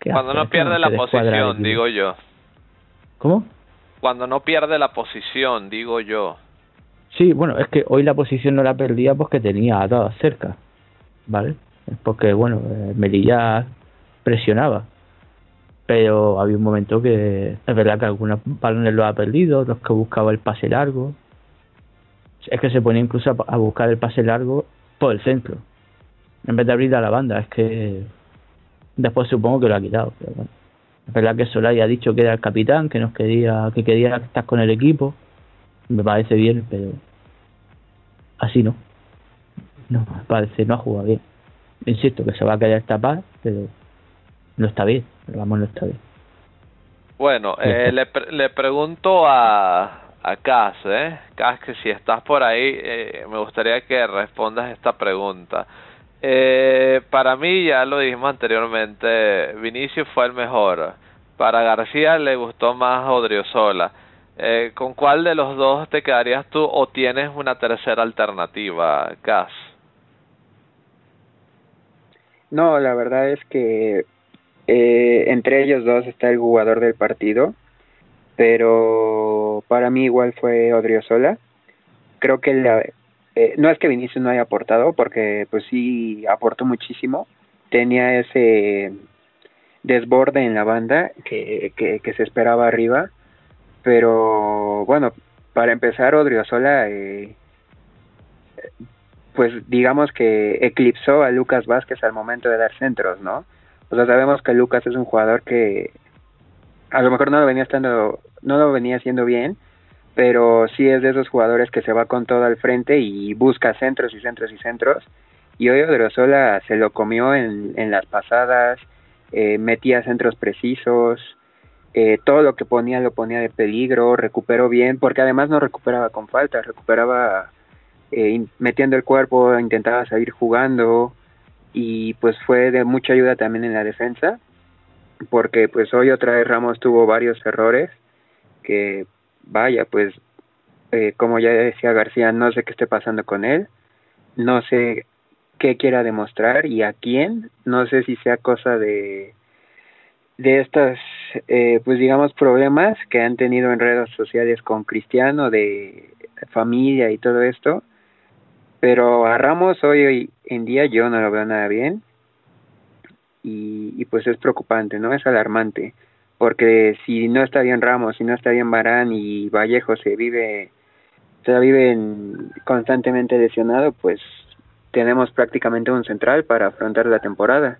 Cuando no pierde la posición, digo yo. ¿Cómo? Cuando no pierde la posición, digo yo. Sí, bueno, es que hoy la posición no la perdía porque tenía a todas cerca, ¿vale? Porque, bueno, eh, Melilla presionaba. Pero había un momento que es verdad que algunos balones los ha perdido, los que buscaba el pase largo. Es que se ponía incluso a buscar el pase largo por el centro, en vez de abrir a la banda. Es que después supongo que lo ha quitado. Pero bueno. Es verdad que Solari ha dicho que era el capitán, que nos quería, que quería estar con el equipo. Me parece bien, pero así no. No, me parece, no ha jugado bien. Insisto que se va a querer tapar, pero no está bien. Pero vamos, no está bien. Bueno, eh, le, le pregunto a, a Cas, ¿eh? Cas, que si estás por ahí, eh, me gustaría que respondas esta pregunta. Eh, para mí, ya lo dijimos anteriormente, Vinicius fue el mejor. Para García le gustó más Odriozola. Eh, ¿Con cuál de los dos te quedarías tú o tienes una tercera alternativa, Cas? No, la verdad es que eh, entre ellos dos está el jugador del partido, pero para mí igual fue Odriozola. Creo que la, eh, no es que Vinicius no haya aportado, porque pues sí aportó muchísimo. Tenía ese desborde en la banda que, que, se esperaba arriba. Pero bueno, para empezar, Odriozola, eh, pues digamos que eclipsó a Lucas Vázquez al momento de dar centros, ¿no? O sea, sabemos que Lucas es un jugador que a lo mejor no lo venía estando, no lo venía haciendo bien, pero sí es de esos jugadores que se va con todo al frente y busca centros y centros y centros. Y hoy Odrosola se lo comió en, en las pasadas, eh, metía centros precisos, eh, todo lo que ponía lo ponía de peligro, recuperó bien, porque además no recuperaba con falta, recuperaba eh, metiendo el cuerpo, intentaba salir jugando y pues fue de mucha ayuda también en la defensa, porque pues hoy otra vez Ramos tuvo varios errores que vaya, pues eh, como ya decía García, no sé qué esté pasando con él, no sé qué quiera demostrar y a quién, no sé si sea cosa de de estos, eh, pues digamos, problemas que han tenido en redes sociales con Cristiano, de familia y todo esto, pero a Ramos hoy en día yo no lo veo nada bien y, y pues es preocupante, ¿no? Es alarmante porque si no está bien Ramos, si no está bien Barán y Vallejo se vive se vive constantemente lesionado, pues tenemos prácticamente un central para afrontar la temporada.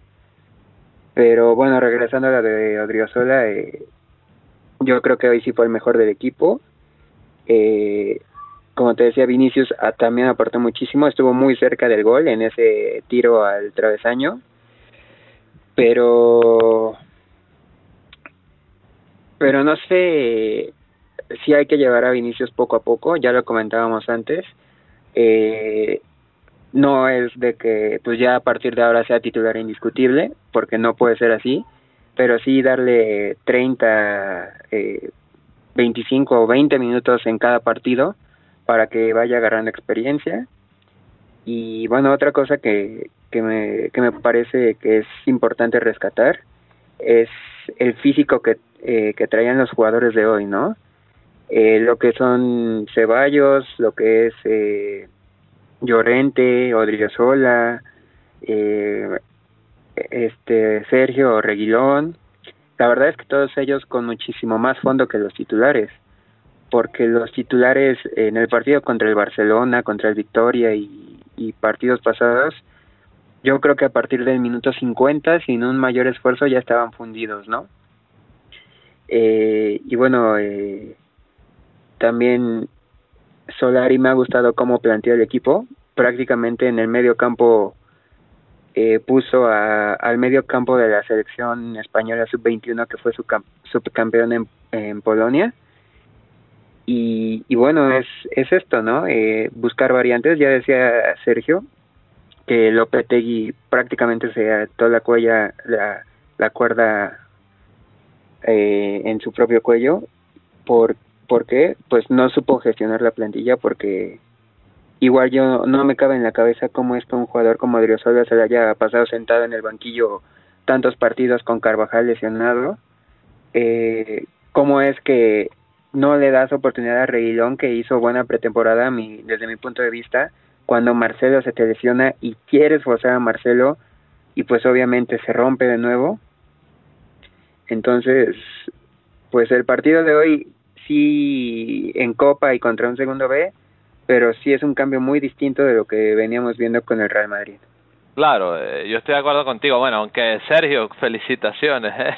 Pero bueno, regresando a la de Odriozola, eh, yo creo que hoy sí fue el mejor del equipo. Eh, como te decía, Vinicius ah, también aportó muchísimo, estuvo muy cerca del gol en ese tiro al travesaño. Pero pero no sé si hay que llevar a Vinicius poco a poco, ya lo comentábamos antes. Eh, no es de que pues ya a partir de ahora sea titular indiscutible, porque no puede ser así, pero sí darle 30, eh, 25 o 20 minutos en cada partido para que vaya agarrando experiencia. Y bueno, otra cosa que, que, me, que me parece que es importante rescatar es el físico que eh, que traían los jugadores de hoy, ¿no? Eh, lo que son Ceballos, lo que es eh, Llorente, Odriozola, eh, este Sergio Reguilón. La verdad es que todos ellos con muchísimo más fondo que los titulares, porque los titulares en el partido contra el Barcelona, contra el Victoria y partidos pasados yo creo que a partir del minuto 50, sin un mayor esfuerzo, ya estaban fundidos, ¿no? Eh, y bueno, eh, también Solari me ha gustado cómo planteó el equipo. Prácticamente en el medio campo eh, puso a, al medio campo de la selección española sub-21 que fue su subcampeón en, en Polonia. Y, y, bueno, es, es esto, ¿no? Eh, buscar variantes. Ya decía Sergio que Lopetegui prácticamente se ató la, cuella, la, la cuerda eh, en su propio cuello. ¿Por, ¿Por qué? Pues no supo gestionar la plantilla porque igual yo no me cabe en la cabeza cómo es que un jugador como Adriozola se le haya pasado sentado en el banquillo tantos partidos con Carvajal lesionado. Eh, cómo es que no le das oportunidad a Reguilón que hizo buena pretemporada mi, desde mi punto de vista cuando Marcelo se te lesiona y quieres forzar a Marcelo y pues obviamente se rompe de nuevo entonces pues el partido de hoy sí en Copa y contra un segundo B pero sí es un cambio muy distinto de lo que veníamos viendo con el Real Madrid. Claro, eh, yo estoy de acuerdo contigo. Bueno, aunque Sergio, felicitaciones. <laughs> ¿eh?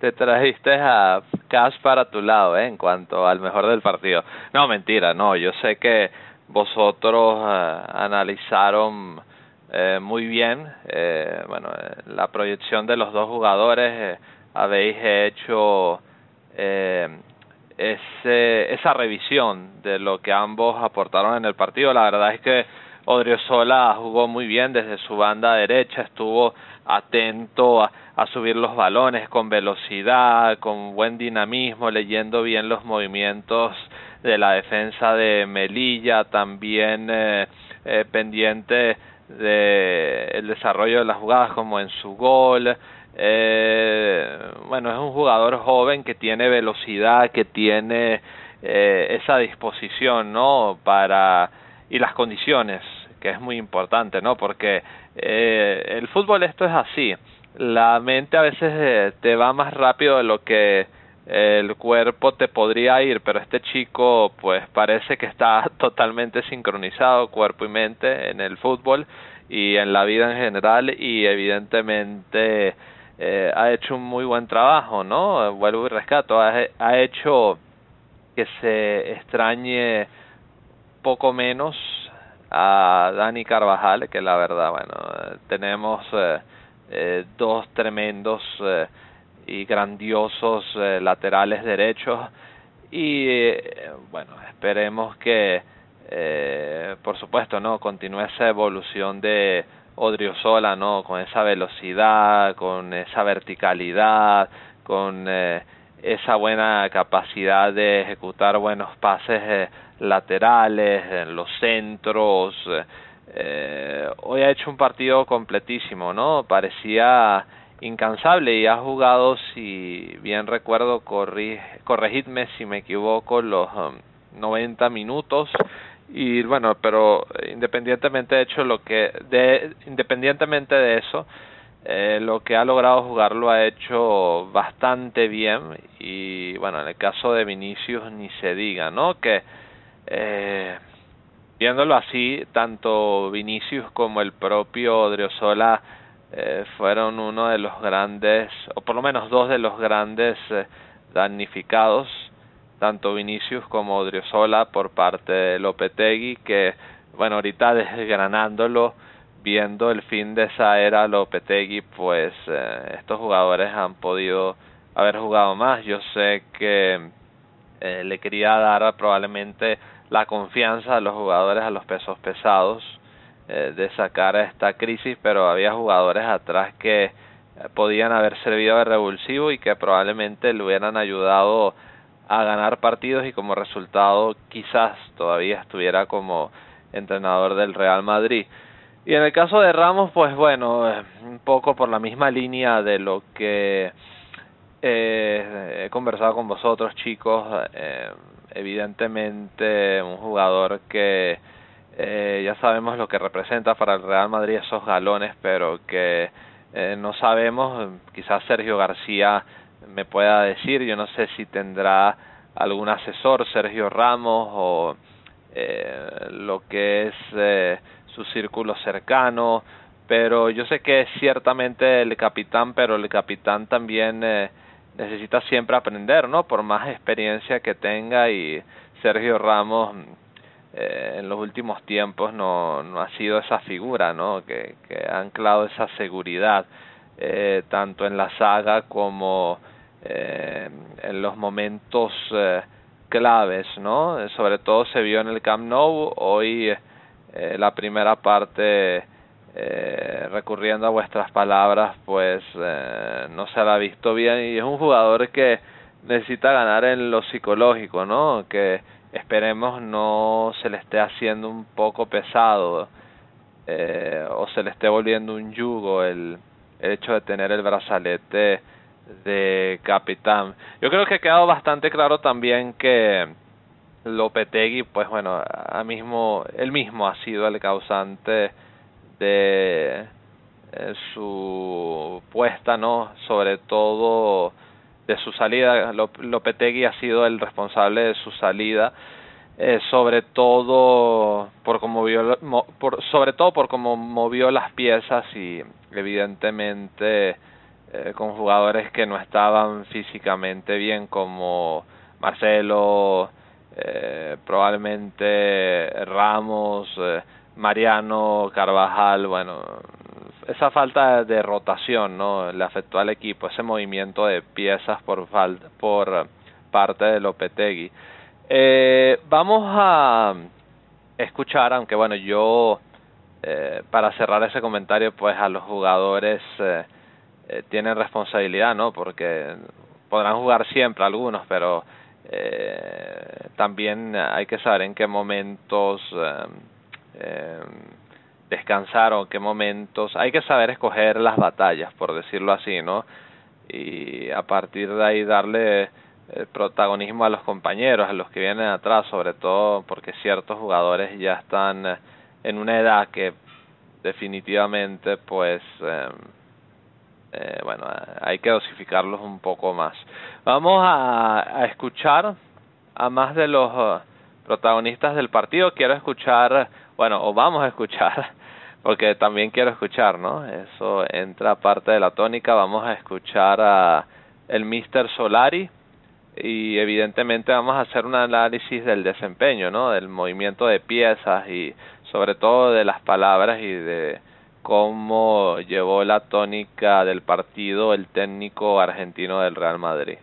Te trajiste a Cas para tu lado ¿eh? en cuanto al mejor del partido. No, mentira, no. Yo sé que vosotros eh, analizaron eh, muy bien eh, bueno, la proyección de los dos jugadores. habéis hecho eh, ese, esa revisión de lo que ambos aportaron en el partido. La verdad es que Odriozola jugó muy bien desde su banda derecha, estuvo atento a, a, subir los balones con velocidad, con buen dinamismo, leyendo bien los movimientos de la defensa de Melilla, también eh, eh, pendiente de el desarrollo de las jugadas como en su gol, eh, bueno, es un jugador joven que tiene velocidad, que tiene eh, esa disposición, ¿no? Para y las condiciones, que es muy importante, ¿no? Porque eh, el fútbol esto es así. La mente a veces eh, te va más rápido de lo que el cuerpo te podría ir, pero este chico pues parece que está <laughs> totalmente sincronizado cuerpo y mente en el fútbol y en la vida en general y evidentemente eh, ha hecho un muy buen trabajo, ¿no? Vuelvo y rescato, ha, ha hecho que se extrañe poco menos a Dani Carvajal, que la verdad, bueno, tenemos eh, eh, dos tremendos eh, y grandiosos eh, laterales derechos y eh, bueno, esperemos que eh, por supuesto, no continúe esa evolución de Odriozola, ¿no? Con esa velocidad, con esa verticalidad, con esa buena capacidad de ejecutar buenos pases laterales, en los centros. Hoy ha hecho un partido completísimo, ¿no? Parecía incansable y ha jugado, si bien recuerdo, corri corregidme si me equivoco, los um, 90 minutos. Y bueno pero independientemente de hecho lo que de independientemente de eso eh, lo que ha logrado jugar lo ha hecho bastante bien. Y bueno en el caso de Vinicius ni se diga no que eh, viéndolo así tanto Vinicius como el propio Odriozola eh, fueron uno de los grandes o por lo menos dos de los grandes eh, damnificados tanto Vinicius como Odriozola por parte de Lopetegui, que bueno, ahorita <laughs> desgranándolo, viendo el fin de esa era Lopetegui, pues eh, estos jugadores han podido haber jugado más. Yo sé que eh, le quería dar probablemente la confianza a los jugadores a los pesos pesados eh, de sacar esta crisis, pero había jugadores atrás que podían haber servido de revulsivo y que probablemente le hubieran ayudado a ganar partidos y como resultado quizás todavía estuviera como entrenador del Real Madrid. Y en el caso de Ramos, pues bueno, eh, un poco por la misma línea de lo que eh, he conversado con vosotros chicos, eh, evidentemente un jugador que eh, ya sabemos lo que representa para el Real Madrid esos galones, pero que eh, no sabemos, quizás Sergio García me pueda decir, yo no sé si tendrá algún asesor, Sergio Ramos, o eh, lo que es eh, su círculo cercano, pero yo sé que es ciertamente el capitán, pero el capitán también eh, necesita siempre aprender, ¿no? Por más experiencia que tenga y Sergio Ramos eh, en los últimos tiempos no, no ha sido esa figura, ¿no? Que, que ha anclado esa seguridad, eh, tanto en la saga como eh, en los momentos eh, claves, ¿no? Sobre todo se vio en el Camp Nou, hoy eh, la primera parte eh, recurriendo a vuestras palabras, pues eh, no se la ha visto bien y es un jugador que necesita ganar en lo psicológico, ¿no? Que esperemos no se le esté haciendo un poco pesado eh, o se le esté volviendo un yugo el, el hecho de tener el brazalete de capitán. Yo creo que ha quedado bastante claro también que Lopetegui, pues bueno, a mismo, él mismo ha sido el causante de eh, su puesta, ¿no? Sobre todo de su salida. Lopetegui ha sido el responsable de su salida, eh, sobre todo por cómo movió, sobre todo por cómo movió las piezas y evidentemente eh, con jugadores que no estaban físicamente bien como Marcelo, eh, probablemente Ramos, eh, Mariano, Carvajal, bueno, esa falta de rotación, ¿no? Le afectó al equipo, ese movimiento de piezas por falta, por parte de Lopetegui. Eh, vamos a escuchar, aunque bueno, yo eh, para cerrar ese comentario, pues a los jugadores eh, eh, tienen responsabilidad, ¿no? Porque podrán jugar siempre algunos, pero eh, también hay que saber en qué momentos eh, eh, descansar o en qué momentos hay que saber escoger las batallas, por decirlo así, ¿no? Y a partir de ahí darle el protagonismo a los compañeros, a los que vienen atrás, sobre todo porque ciertos jugadores ya están en una edad que definitivamente pues eh, eh, bueno, hay que dosificarlos un poco más. Vamos a, a escuchar a más de los uh, protagonistas del partido. Quiero escuchar, bueno, o vamos a escuchar, <laughs> porque también quiero escuchar, ¿no? Eso entra parte de la tónica. Vamos a escuchar a el Mister Solari y evidentemente vamos a hacer un análisis del desempeño, ¿no? Del movimiento de piezas y sobre todo de las palabras y de cómo llevó la tónica del partido el técnico argentino del Real Madrid.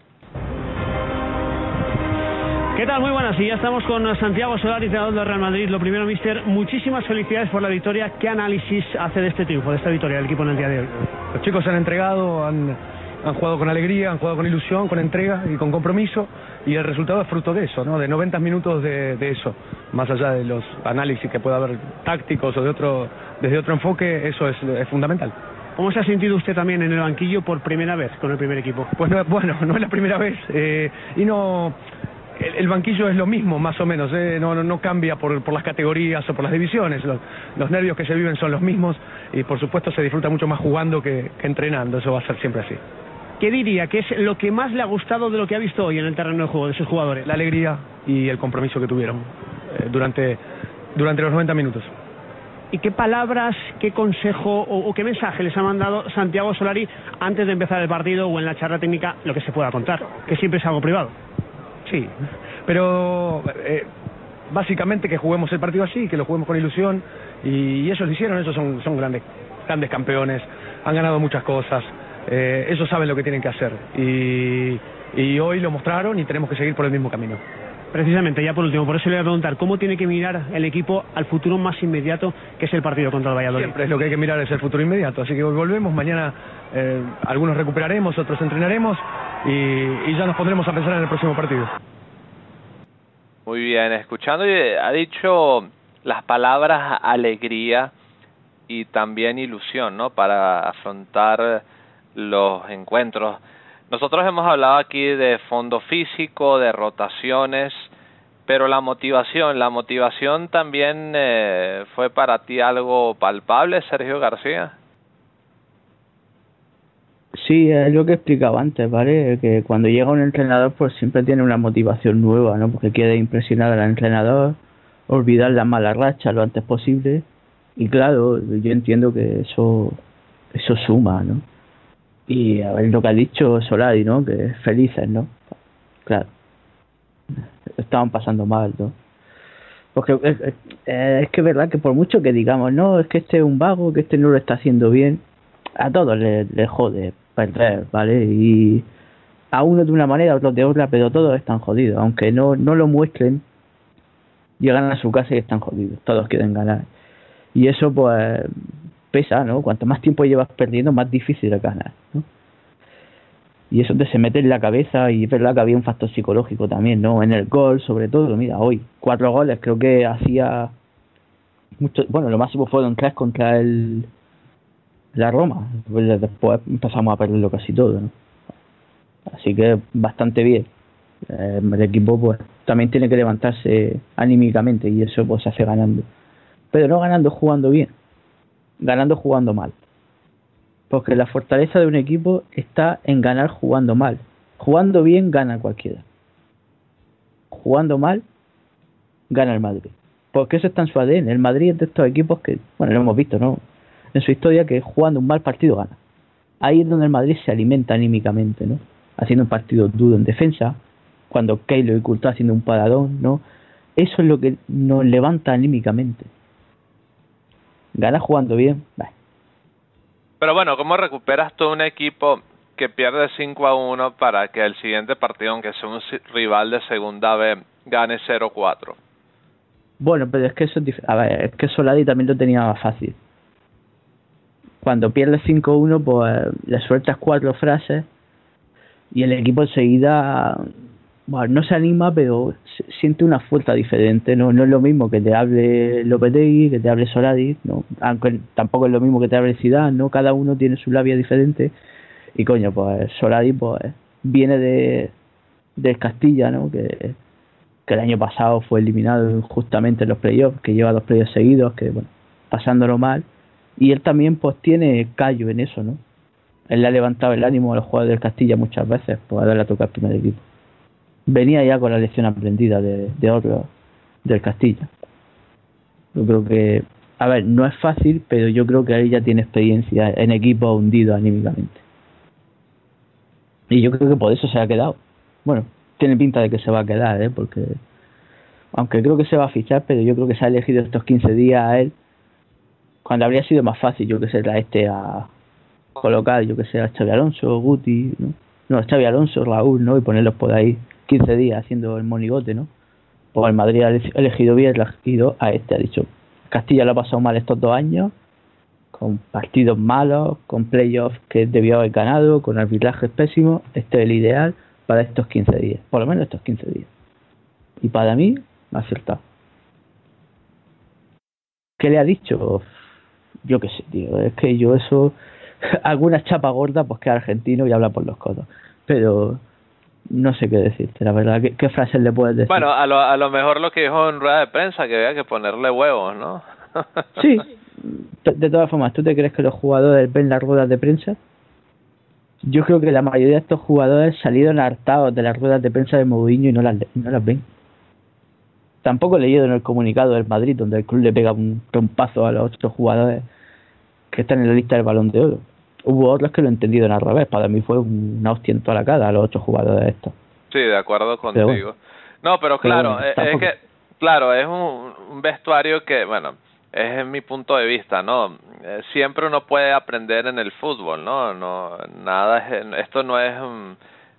¿Qué tal? Muy buenas. Y ya estamos con Santiago Solari, entrenador del Real Madrid. Lo primero, mister, muchísimas felicidades por la victoria. ¿Qué análisis hace de este triunfo, de esta victoria del equipo en el día de hoy? Los chicos se han entregado, han, han jugado con alegría, han jugado con ilusión, con entrega y con compromiso. Y el resultado es fruto de eso, ¿no? De 90 minutos de, de eso. Más allá de los análisis que pueda haber tácticos o de otro, desde otro enfoque, eso es, es fundamental. ¿Cómo se ha sentido usted también en el banquillo por primera vez con el primer equipo? Pues no, bueno, <laughs> no es la primera vez. Eh, y no. El, el, banquillo es lo mismo, más o menos. Eh, no, no, no, cambia por, por las categorías o por las divisiones. Los, los, nervios que se viven son los mismos. Y por supuesto se disfruta mucho más jugando que, que entrenando. Eso va a ser siempre así. ¿Qué diría que es lo que más le ha gustado de lo que ha visto hoy en el terreno de juego de sus jugadores? La alegría y el compromiso que tuvieron eh, durante, durante los 90 minutos. ¿Y qué palabras, qué consejo o, o, qué mensaje les ha mandado Santiago Solari antes de empezar el partido o en la charla técnica, lo que se pueda contar? Que siempre es algo privado. Sí, pero eh, básicamente que juguemos el partido así, que lo juguemos con ilusión y, ellos lo hicieron, ellos son, son grandes, grandes campeones, han ganado muchas cosas, eh, ellos saben lo que tienen que hacer y hoy lo mostraron y tenemos que seguir por el mismo camino. Precisamente, ya por último, por eso le voy a preguntar, ¿cómo tiene que mirar el equipo al futuro más inmediato, que es el partido contra el Valladolid? Siempre es lo que hay que mirar, es el futuro inmediato, así que hoy volvemos, mañana eh, algunos recuperaremos, otros entrenaremos y, y ya nos pondremos a pensar en el próximo partido. Muy bien, escuchando, ha dicho las palabras alegría y también ilusión, ¿no? Para afrontar los encuentros. Nosotros hemos hablado aquí de fondo físico, de rotaciones, pero la motivación, la motivación también eh, fue para ti algo palpable, Sergio García. Sí, es lo que explicaba antes, ¿vale? Que cuando llega un entrenador, pues siempre tiene una motivación nueva, ¿no? Porque quiere impresionar al entrenador, olvidar la mala racha lo antes posible Y claro, yo entiendo que eso eso suma, ¿no? Y a ver lo que ha dicho Solari, ¿no? Que felices, ¿no? Claro. Estaban pasando mal, ¿no? Porque es, es, que es verdad que por mucho que digamos, no, es que este es un vago, que este no lo está haciendo bien, a todos les le jode perder, ¿vale? Y a uno de una manera, a otros de otra, pero todos están jodidos. Aunque no, no lo muestren, llegan a su casa y están jodidos. Todos quieren ganar. Y eso, pues, pesa, ¿no? Cuanto más tiempo llevas perdiendo, más difícil es ganar, ¿no? Y eso te se mete en la cabeza y es verdad que había un factor psicológico también, ¿no? En el gol, sobre todo, mira, hoy, cuatro goles, creo que hacía mucho, bueno, lo máximo fueron tres contra el la Roma, después empezamos a perderlo casi todo, ¿no? Así que bastante bien. Eh, el equipo pues también tiene que levantarse anímicamente y eso pues se hace ganando. Pero no ganando jugando bien, ganando jugando mal. Porque la fortaleza de un equipo está en ganar jugando mal. Jugando bien gana cualquiera. Jugando mal gana el Madrid. Porque eso está en su ADN. El Madrid es de estos equipos que, bueno, lo hemos visto, ¿no? En su historia que jugando un mal partido gana. Ahí es donde el Madrid se alimenta anímicamente, ¿no? Haciendo un partido duro en defensa, cuando Keylor y Courtois haciendo un paradón, ¿no? Eso es lo que nos levanta anímicamente. Gana jugando bien. Pero bueno, ¿cómo recuperas tú un equipo que pierde 5 a 1 para que el siguiente partido, aunque sea un rival de segunda B, gane 0-4? Bueno, pero es que eso A ver, es que Solari también lo tenía más fácil. Cuando pierdes 5-1, pues le sueltas cuatro frases y el equipo enseguida bueno, no se anima, pero siente una fuerza diferente. No, no es lo mismo que te hable Lopetegui, que te hable Solari, no, aunque tampoco es lo mismo que te hable Zidane, ¿no? Cada uno tiene su labia diferente. Y coño, pues Solari pues viene de del Castilla, ¿no? Que, que el año pasado fue eliminado justamente en los playoffs, que lleva dos playoffs seguidos, que bueno, pasándolo mal. Y él también pues tiene callo en eso, ¿no? Él le ha levantado el ánimo a los jugadores del Castilla muchas veces por darle a tocar primer equipo. Venía ya con la lección aprendida de, de del Castilla. Yo creo que, a ver, no es fácil, pero yo creo que él ya tiene experiencia en equipos hundidos anímicamente. Y yo creo que por eso se ha quedado. Bueno, tiene pinta de que se va a quedar, ¿eh? Porque, aunque creo que se va a fichar, pero yo creo que se ha elegido estos 15 días a él, cuando habría sido más fácil, yo que sé, a este a colocar, yo que sé, a Xavi Alonso, Guti, ¿no? No, Xavi Alonso, Raúl, ¿no? Y ponerlos por ahí 15 días haciendo el monigote, ¿no? Pues el Madrid ha ele- elegido bien, ha elegido a este, ha dicho, Castilla lo ha pasado mal estos dos años, con partidos malos, con playoffs que debió haber ganado, con arbitrajes pésimos, este es el ideal para estos 15 días, por lo menos estos 15 días. Y para mí, ha acertado. ¿Qué le ha dicho? Yo qué sé, tío, es que yo eso, <laughs> alguna chapa gorda, pues que es argentino y habla por los codos, pero no sé qué decirte, la verdad, ¿qué, qué frases le puedes decir? Bueno, a lo, a lo mejor lo que dijo en rueda de prensa, que había que ponerle huevos, ¿no? <laughs> Sí, de todas formas, ¿tú te crees que los jugadores ven las ruedas de prensa? Yo creo que la mayoría de estos jugadores salieron hartados de las ruedas de prensa de Mourinho y no las, no las ven. Tampoco he leído en el comunicado del Madrid, donde el club le pega un trompazo a los otros jugadores que están en la lista del balón de oro. Hubo otros que lo entendieron al revés. Para mí fue una hostia en toda la cara a los otros jugadores estos. Sí, de acuerdo contigo. bueno. No, pero Pero claro, bueno, eh, es, que, claro, es un, un vestuario que, bueno, es mi punto de vista, ¿no? Eh, siempre uno puede aprender en el fútbol, ¿no? No, nada es, esto no es, mm,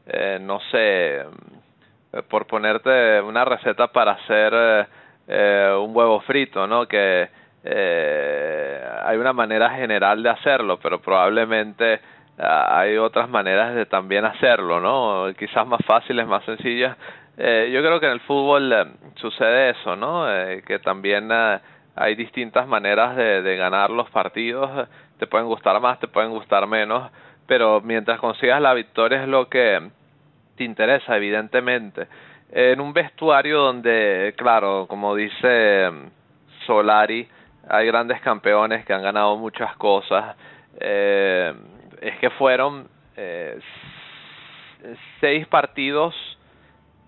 eh, no sé, mm, por ponerte una receta para hacer eh, eh, un huevo frito, ¿no? Que eh, hay una manera general de hacerlo, pero probablemente ah, hay otras maneras de también hacerlo, ¿no? Quizás más fáciles, más sencillas. Eh, yo creo que en el fútbol eh, sucede eso, ¿no? Eh, que también eh, hay distintas maneras de, de ganar los partidos. Te pueden gustar más, te pueden gustar menos, pero mientras consigas la victoria es lo que te interesa, evidentemente. En un vestuario donde, claro, como dice mm, Solari, hay grandes campeones que han ganado muchas cosas. Eh, es que fueron eh, seis partidos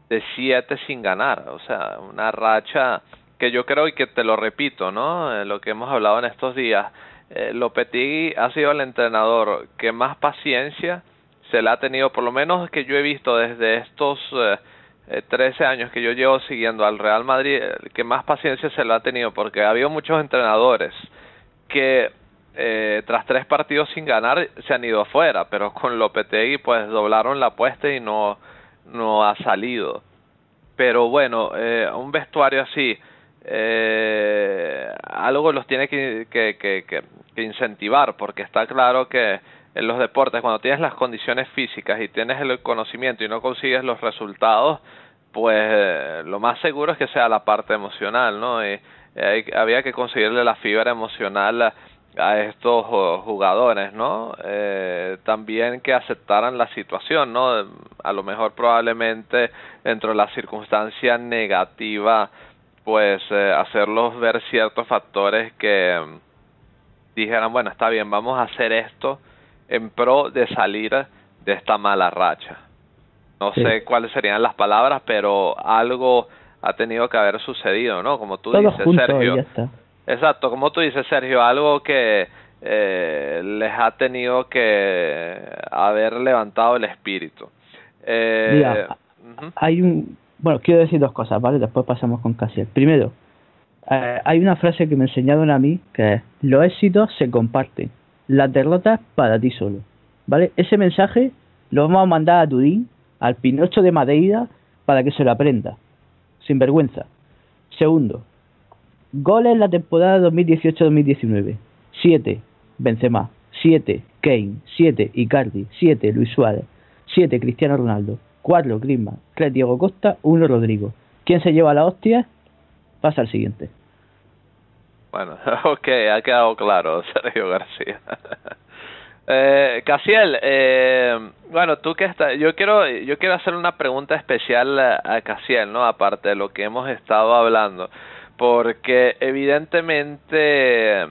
de siete sin ganar, o sea, una racha que yo creo y que te lo repito, ¿no? Eh, lo que hemos hablado en estos días. Eh, Lopetegui ha sido el entrenador que más paciencia se le ha tenido, por lo menos que yo he visto desde estos eh, 13 años que yo llevo siguiendo al Real Madrid, que más paciencia se le ha tenido, porque ha habido muchos entrenadores que eh, tras tres partidos sin ganar se han ido afuera, pero con Lopetegui pues doblaron la apuesta y no, no ha salido. Pero bueno, eh, un vestuario así, eh, algo los tiene que, que, que, que, incentivar, porque está claro que en los deportes, cuando tienes las condiciones físicas y tienes el conocimiento y no consigues los resultados, pues eh, lo más seguro es que sea la parte emocional, ¿no? Y, eh, había que conseguirle la fibra emocional a estos jugadores, ¿no? Eh, también que aceptaran la situación, ¿no? A lo mejor probablemente dentro de la circunstancia negativa, pues eh, hacerlos ver ciertos factores que mm, dijeran, bueno, está bien, vamos a hacer esto en pro de salir de esta mala racha. No sé cuáles serían las palabras, pero algo ha tenido que haber sucedido, ¿no? Como tú dices, Sergio. Exacto, como tú dices, Sergio, algo que eh, les ha tenido que haber levantado el espíritu. Eh, hay un... Bueno, quiero decir dos cosas, ¿vale? Después pasamos con Casiel. Primero, eh, hay una frase que me enseñaron a mí que es, los éxitos se comparten, las derrotas para ti solo, ¿vale? Ese mensaje lo vamos a mandar a Tudín, al Pinocho de Madeira, para que se lo aprenda, sin vergüenza. Segundo, Goles en la temporada 2018-2019. 7. Benzema. 7. Kane. 7. Icardi. 7. Luis Suárez. 7. Cristiano Ronaldo. 4. Griezmann. 3. Diego Costa. 1. Rodrigo. ¿Quién se lleva la hostia? Pasa al siguiente. Bueno, <laughs> ok, ha quedado claro, <laughs> Sergio García. <laughs> eh, Casiel, eh, bueno, tú que estás, yo quiero, yo quiero hacer una pregunta especial a, Casiel, ¿no? Aparte de lo que hemos estado hablando porque evidentemente,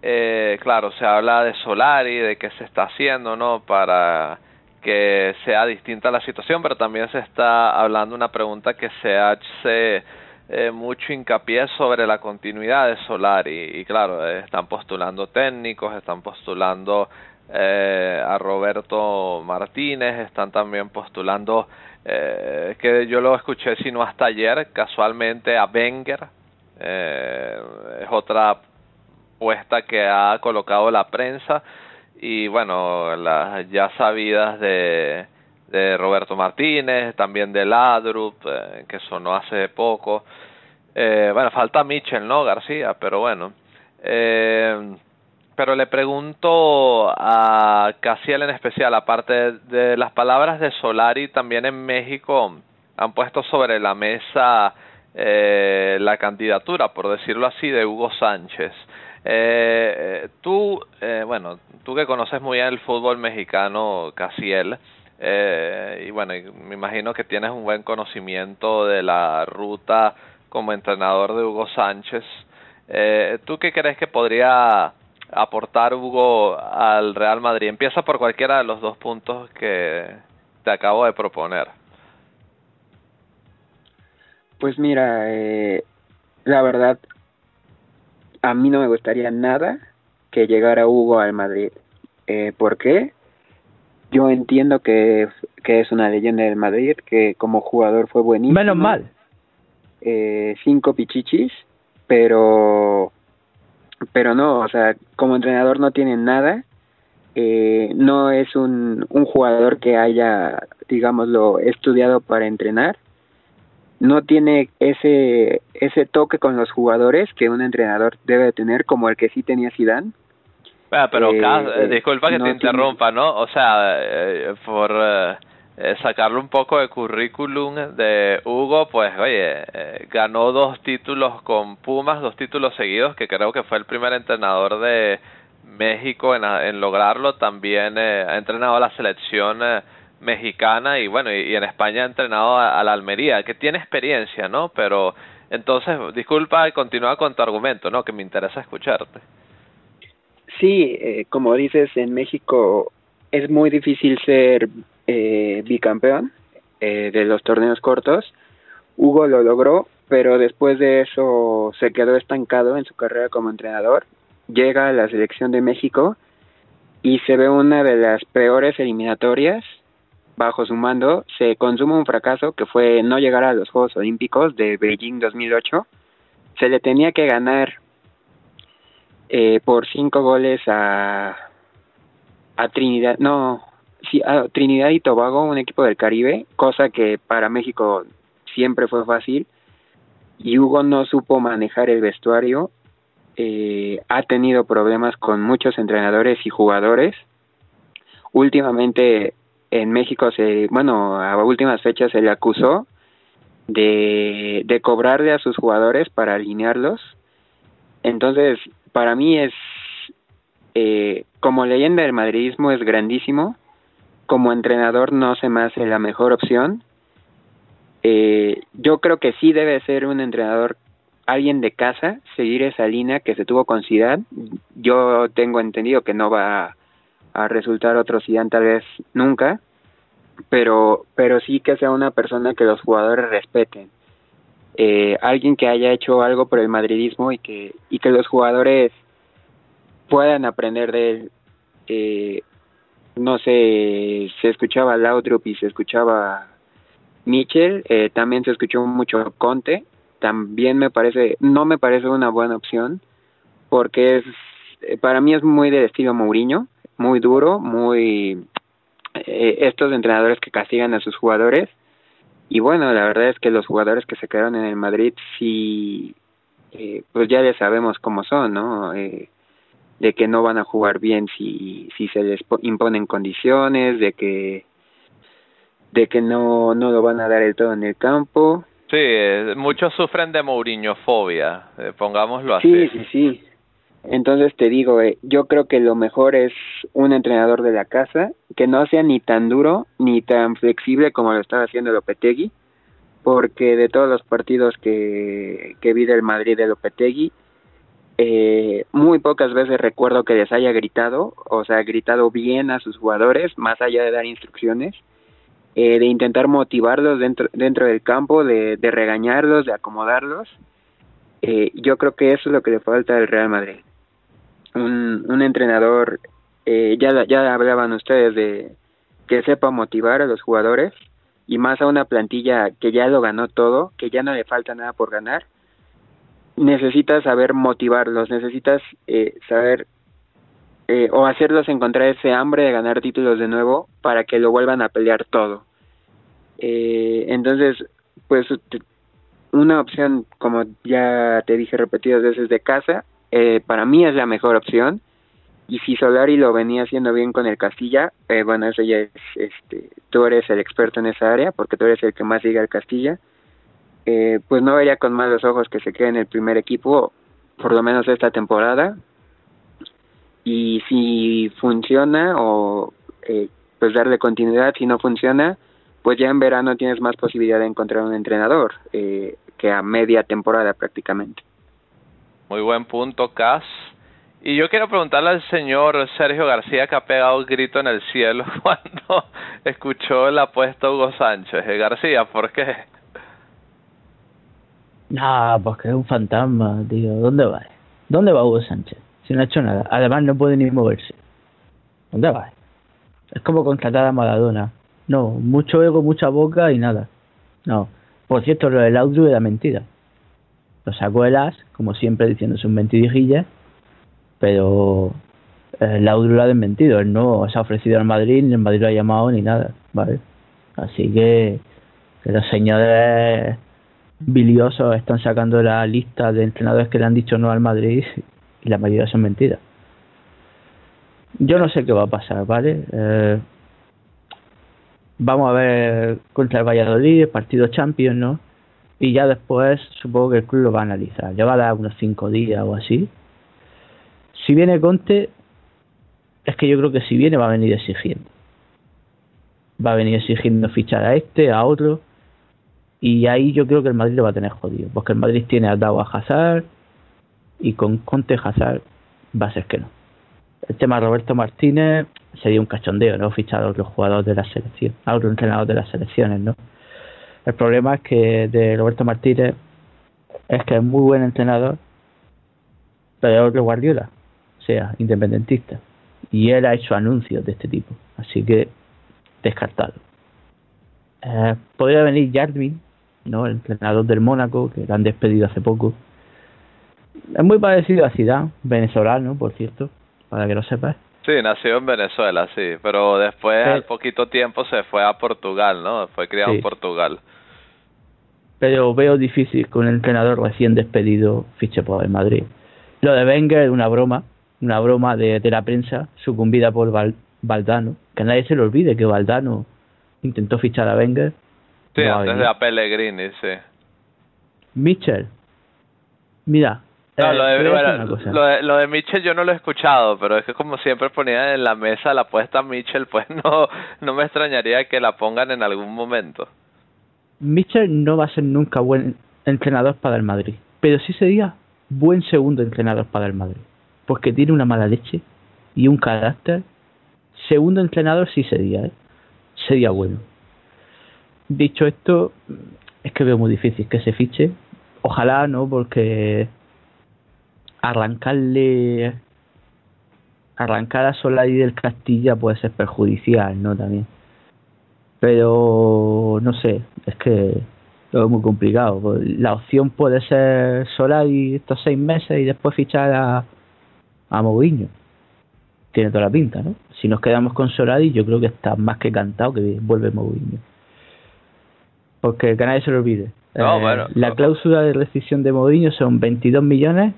eh, claro, se habla de Solari, de qué se está haciendo, ¿no? Para que sea distinta la situación, pero también se está hablando una pregunta que se hace eh, mucho hincapié sobre la continuidad de Solari. Y claro, están postulando técnicos, están postulando eh, a Roberto Martínez, están también postulando eh, que yo lo escuché sino hasta ayer casualmente a Wenger. Eh, es otra puesta que ha colocado la prensa. Y bueno, las ya sabidas de, de Roberto Martínez, también de Ladrup, eh, que sonó hace poco. Eh, bueno, falta Mitchell, ¿no? García, pero bueno. Eh, pero le pregunto a Casiel en especial, aparte de las palabras de Solari, también en México han puesto sobre la mesa eh, la candidatura, por decirlo así, de Hugo Sánchez. Eh, tú, eh, bueno, tú que conoces muy bien el fútbol mexicano, Casiel, eh, y bueno, me imagino que tienes un buen conocimiento de la ruta como entrenador de Hugo Sánchez. Eh, ¿Tú qué crees que podría aportar Hugo al Real Madrid? Empieza por cualquiera de los dos puntos que te acabo de proponer. Pues mira, eh, la verdad, a mí no me gustaría nada que llegara Hugo al Madrid. Eh, ¿Por qué? Yo entiendo que, que es una leyenda del Madrid, que como jugador fue buenísimo. Menos mal. Eh, cinco pichichis, pero pero no, o sea, como entrenador no tiene nada. Eh, no es un, un jugador que haya, digámoslo, estudiado para entrenar no tiene ese ese toque con los jugadores que un entrenador debe tener como el que sí tenía Zidane. Ah, pero eh, disculpa que te interrumpa, ¿no? O sea, eh, por eh, sacarle un poco de currículum de Hugo, pues oye, ganó dos títulos con Pumas, dos títulos seguidos, que creo que fue el primer entrenador de México en, en lograrlo. También ha entrenado a la selección mexicana y bueno, y, en España ha entrenado a, la Almería, que tiene experiencia, ¿no? Pero entonces, disculpa y continúa con tu argumento, ¿no? Que me interesa escucharte. Sí, eh, como dices, en México es muy difícil ser eh, bicampeón eh, de los torneos cortos. Hugo lo logró pero después de eso se quedó estancado en su carrera como entrenador. Llega a la selección de México y se ve una de las peores eliminatorias bajo su mando. Se consume un fracaso que fue no llegar a los Juegos Olímpicos de Beijing 2008. Se le tenía que ganar eh, por cinco goles a, a Trinidad, no, sí, a Trinidad y Tobago, un equipo del Caribe, cosa que para México siempre fue fácil. Y Hugo no supo manejar el vestuario, eh, ha tenido problemas con muchos entrenadores y jugadores. Últimamente en México se, bueno, a últimas fechas se le acusó de, de cobrarle a sus jugadores para alinearlos. Entonces, para mí es, eh, como leyenda del madridismo es grandísimo, como entrenador no se me hace la mejor opción. Eh, yo creo que sí debe ser un entrenador, alguien de casa, seguir esa línea que se tuvo con Zidane. Yo tengo entendido que no va a resultar otro Zidane tal vez nunca, pero, pero sí que sea una persona que los jugadores respeten. Eh, alguien que haya hecho algo por el madridismo y que, y que los jugadores puedan aprender de él. Eh, no sé, se escuchaba Laudrup y se escuchaba Mitchell, eh, también se escuchó mucho Conte, también me parece, no me parece una buena opción, porque es, eh, para mí es muy del estilo Mourinho, muy duro, muy eh, estos entrenadores que castigan a sus jugadores y bueno la verdad es que los jugadores que se quedaron en el Madrid sí eh, pues ya les sabemos cómo son no eh, de que no van a jugar bien si si se les imponen condiciones de que de que no no lo van a dar el todo en el campo. Sí eh, muchos sufren de Mourinhofobia eh, pongámoslo así. sí sí sí entonces te digo, eh, yo creo que lo mejor es un entrenador de la casa que no sea ni tan duro ni tan flexible como lo estaba haciendo Lopetegui, porque de todos los partidos que, que vi del Madrid de Lopetegui, eh, muy pocas veces recuerdo que les haya gritado, o sea, gritado bien a sus jugadores, más allá de dar instrucciones, eh, de intentar motivarlos dentro, dentro del campo, de, de regañarlos, de acomodarlos. Eh, yo creo que eso es lo que le falta al Real Madrid un, un entrenador, eh, ya, ya hablaban ustedes de que sepa motivar a los jugadores y más a una plantilla que ya lo ganó todo, que ya no le falta nada por ganar, necesitas saber motivarlos, necesitas eh, saber eh, o hacerlos encontrar ese hambre de ganar títulos de nuevo para que lo vuelvan a pelear todo. Eh, entonces, pues una opción, como ya te dije repetidas veces, de casa, eh, para mí es la mejor opción. Y si Solari lo venía haciendo bien con el Castilla, eh, bueno, eso ya es, este, tú eres el experto en esa área, porque tú eres el que más sigue al Castilla, eh, pues no vería con malos ojos que se quede en el primer equipo, por lo menos esta temporada. Y si funciona, o eh, pues darle continuidad, si no funciona, pues ya en verano tienes más posibilidad de encontrar un entrenador, eh, que a media temporada prácticamente. Muy buen punto, Cas. Y yo quiero preguntarle al señor Sergio García que ha pegado un grito en el cielo <laughs> cuando escuchó la apuesta Hugo Sánchez. Eh, García, ¿por qué? No, pues que es un fantasma, tío. ¿Dónde va? ¿Dónde va Hugo Sánchez? Si no ha hecho nada. Además no puede ni moverse. ¿Dónde va? Es como contratar a Maradona. No, mucho ego, mucha boca y nada. No. Por cierto, lo del audio era mentira. Lo sacó el as, como siempre diciendo sus mentirijillas, pero audio lo ha desmentido. Él no se ha ofrecido al Madrid, ni el Madrid lo ha llamado, ni nada. ¿vale? Así que, los señores biliosos están sacando la lista de entrenadores que le han dicho no al Madrid <laughs> y la mayoría son mentiras. Yo no sé qué va a pasar, ¿vale? Eh, vamos a ver contra el Valladolid, partido Champions, ¿no? Y ya después supongo que el club lo va a analizar. Le va a dar unos cinco días o así. Si viene Conte, es que yo creo que si viene va a venir exigiendo. Va a venir exigiendo fichar a este, a otro. Y ahí yo creo que el Madrid lo va a tener jodido. Porque el Madrid tiene a Dao a Hazard. Y con Conte Hazard va a ser que no. El tema de Roberto Martínez sería un cachondeo, ¿no? Fichar a otros jugadores de la selección, a otros entrenadores de las selecciones, ¿no? El problema es que de Roberto Martínez es que es muy buen entrenador, pero que Guardiola, o sea, independentista. Y él ha hecho anuncios de este tipo, así que descartado. Eh, podría venir Jarvin, ¿no? el entrenador del Mónaco, que lo han despedido hace poco. Es muy parecido a Zidane, venezolano, por cierto, para que lo sepas. Sí, nació en Venezuela, sí, pero después al poquito tiempo se fue a Portugal, ¿no? Fue criado en Portugal. Pero veo difícil que un entrenador recién despedido fiche por el Madrid. Lo de Wenger es una broma, una broma de, de la prensa sucumbida por Val, Valdano. Que nadie se le olvide que Valdano intentó fichar a Wenger. Sí, antes de a Pellegrini, sí. Mitchell. Mira. No, eh, lo, de, bueno, lo, de, lo de Mitchell yo no lo he escuchado, pero es que como siempre ponía en la mesa la apuesta a Mitchell, <laughs> pues no, no me extrañaría que la pongan en algún momento. Mitchell no va a ser nunca buen entrenador para el Madrid, pero sí sería buen segundo entrenador para el Madrid, porque tiene una mala leche y un carácter. Segundo entrenador sí sería, ¿eh? sería bueno. Dicho esto, es que veo muy difícil que se fiche. Ojalá no, porque arrancarle arrancar a Solari del Castilla puede ser perjudicial, ¿no? También. Pero no sé, es que lo veo muy complicado. La opción puede ser Solari estos seis meses y después fichar a, a Mourinho. Tiene toda la pinta, ¿no? Si nos quedamos con Solari, yo creo que está más que cantado que vuelve Mourinho. Porque que nadie se lo olvide. No, Eh, bueno, la cláusula de rescisión de Mourinho son 22 millones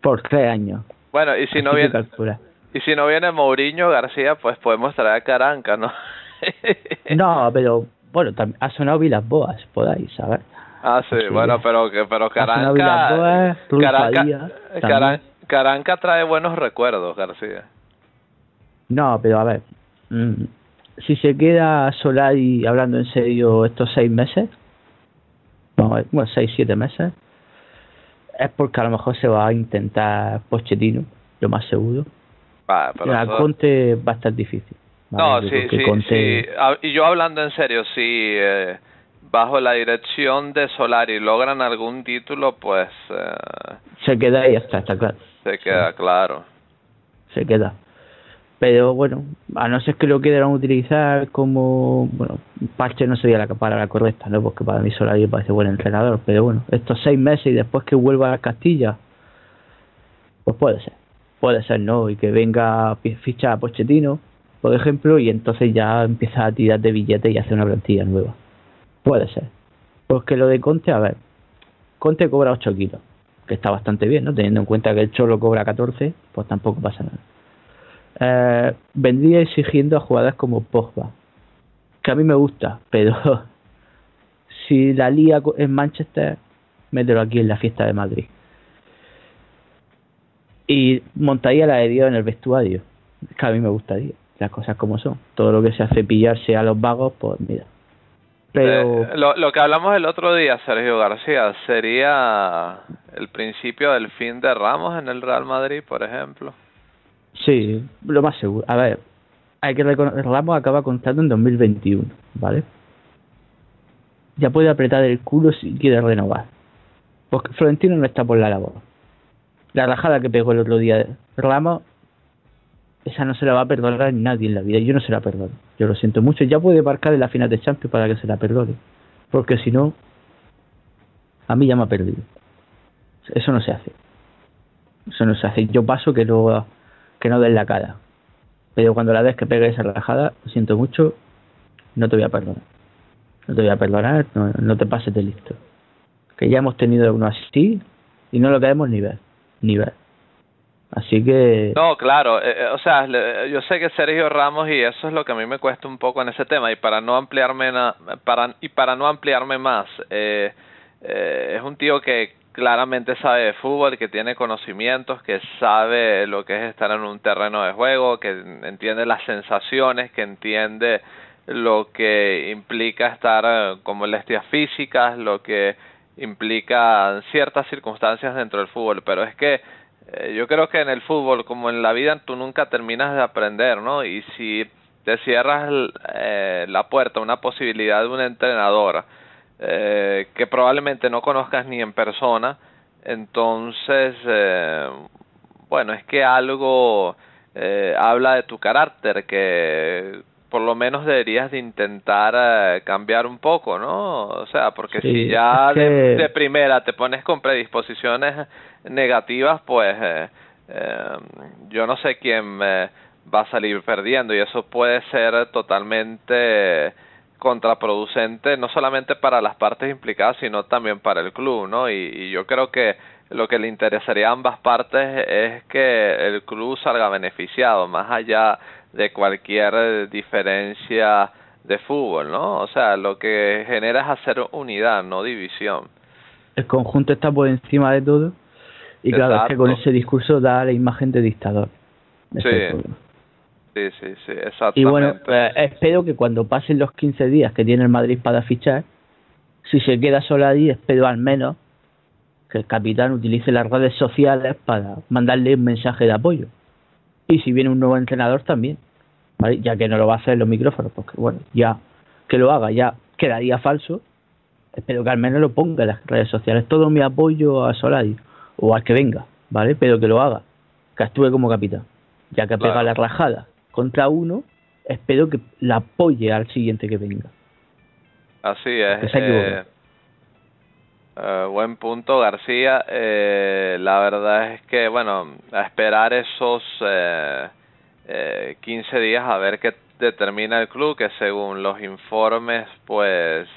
por tres años. Bueno, y si no Así viene y si no viene Mourinho García, pues podemos traer a Caranca, ¿no? <laughs> No, pero bueno, ha sonado Vilas Boas por ahí, ¿sabes? Ah, sí, Sí. bueno, pero pero Caranca Ruiz Caranca, Caran-. Caranca trae buenos recuerdos, García. No, pero a ver, mm, si se queda Solari hablando en serio estos seis meses, vamos a ver, bueno, seis, siete meses, es porque a lo mejor se va a intentar Pochettino, lo más seguro. Va, pero a eso- Conte va a estar difícil. ¿Vale? No, sí, sí, Y yo hablando en serio, si eh, bajo la dirección de Solari logran algún título, pues eh, se queda ahí hasta, está claro. se queda claro. se queda. Pero bueno, a no ser que lo quieran utilizar como, bueno, parche no sería la palabra correcta, ¿no? Porque para mí Solari parece buen entrenador, pero bueno, estos seis meses y después que vuelva a Castilla, pues puede ser, puede ser, ¿no? Y que venga ficha a Pochettino, por ejemplo, y entonces ya empieza a tirar de billetes y hacer una plantilla nueva. Puede ser. Porque lo de Conte, a ver, Conte cobra 8 kilos, que está bastante bien, ¿no? Teniendo en cuenta que el Cholo cobra 14, pues tampoco pasa nada. Eh, vendría exigiendo a jugadas como Pogba, que a mí me gusta, pero <laughs> si la lía en Manchester, mételo aquí en la fiesta de Madrid. Y montaría la Dios en el vestuario, que a mí me gustaría, las cosas como son. Todo lo que se hace pillarse a los vagos, pues mira. Pero Eh, lo, lo que hablamos el otro día, Sergio García, sería el principio del fin de Ramos en el Real Madrid, por ejemplo. Sí, lo más seguro. A ver, hay que reconocer, Ramos acaba contrato en 2021, ¿vale? Ya puede apretar el culo si quiere renovar. Porque Florentino no está por la labor. La rajada que pegó el otro día Ramos, esa no se la va a perdonar nadie en la vida. Yo no se la perdono. Yo lo siento mucho. Ya puede marcar en la final de Champions para que se la perdone. Porque si no, a mí ya me ha perdido. Eso no se hace. Eso no se hace. Yo paso que no, que no den la cara. Pero cuando la ves que pegue esa rajada, lo siento mucho, no te voy a perdonar. No te voy a perdonar, no, no te pases de listo. Que ya hemos tenido uno así y no lo queremos ni ver. Ni ver. Así que... No, claro, eh, eh, o sea, le- yo sé que Sergio Ramos y eso es lo que a mí me cuesta un poco en ese tema y para no ampliarme para y para no ampliarme más, eh, eh, es un tío que claramente sabe de fútbol, que tiene conocimientos, que sabe lo que es estar en un terreno de juego, que entiende las sensaciones, que entiende lo que implica estar eh, con molestias físicas, lo que implica ciertas circunstancias dentro del fútbol, pero es que eh, yo creo que en el fútbol, como en la vida, tú nunca terminas de aprender, ¿no? Y si te cierras eh, la puerta una posibilidad de un entrenador eh, que probablemente no conozcas ni en persona. Entonces, eh, bueno, es que algo eh, habla de tu carácter que por lo menos deberías de intentar eh, cambiar un poco, ¿no? O sea, porque si ya de, primera te pones con predisposiciones negativas, pues eh, eh, yo no sé quién va a salir perdiendo y eso puede ser totalmente contraproducente no solamente para las partes implicadas sino también para el club, ¿no? y yo creo que lo que le interesaría a ambas partes es que el club salga beneficiado, más allá de cualquier diferencia de fútbol, ¿no? O sea, lo que genera es hacer unidad, no división. El conjunto está por encima de todo y claro, es que con ese discurso da la imagen de dictador. Sí. sí, sí, sí, exactamente. Y bueno, pues, espero que cuando pasen los 15 días que tiene el Madrid para fichar, si se queda solo ahí, espero al menos que el capitán utilice las redes sociales para mandarle un mensaje de apoyo. Y si viene un nuevo entrenador también, ya que no lo va a hacer en los micrófonos, porque bueno, ya que lo haga, ya quedaría falso. Espero que al menos lo ponga en las redes sociales. Todo mi apoyo a Solari o al que venga, ¿vale? Pero que lo haga, que actúe como capitán. Ya que pega la rajada contra uno, espero que la apoye al siguiente que venga. Así es. Eh, buen punto, García. Eh, la verdad es que, bueno, a esperar esos eh, eh, 15 días a ver qué determina el club, que según los informes, pues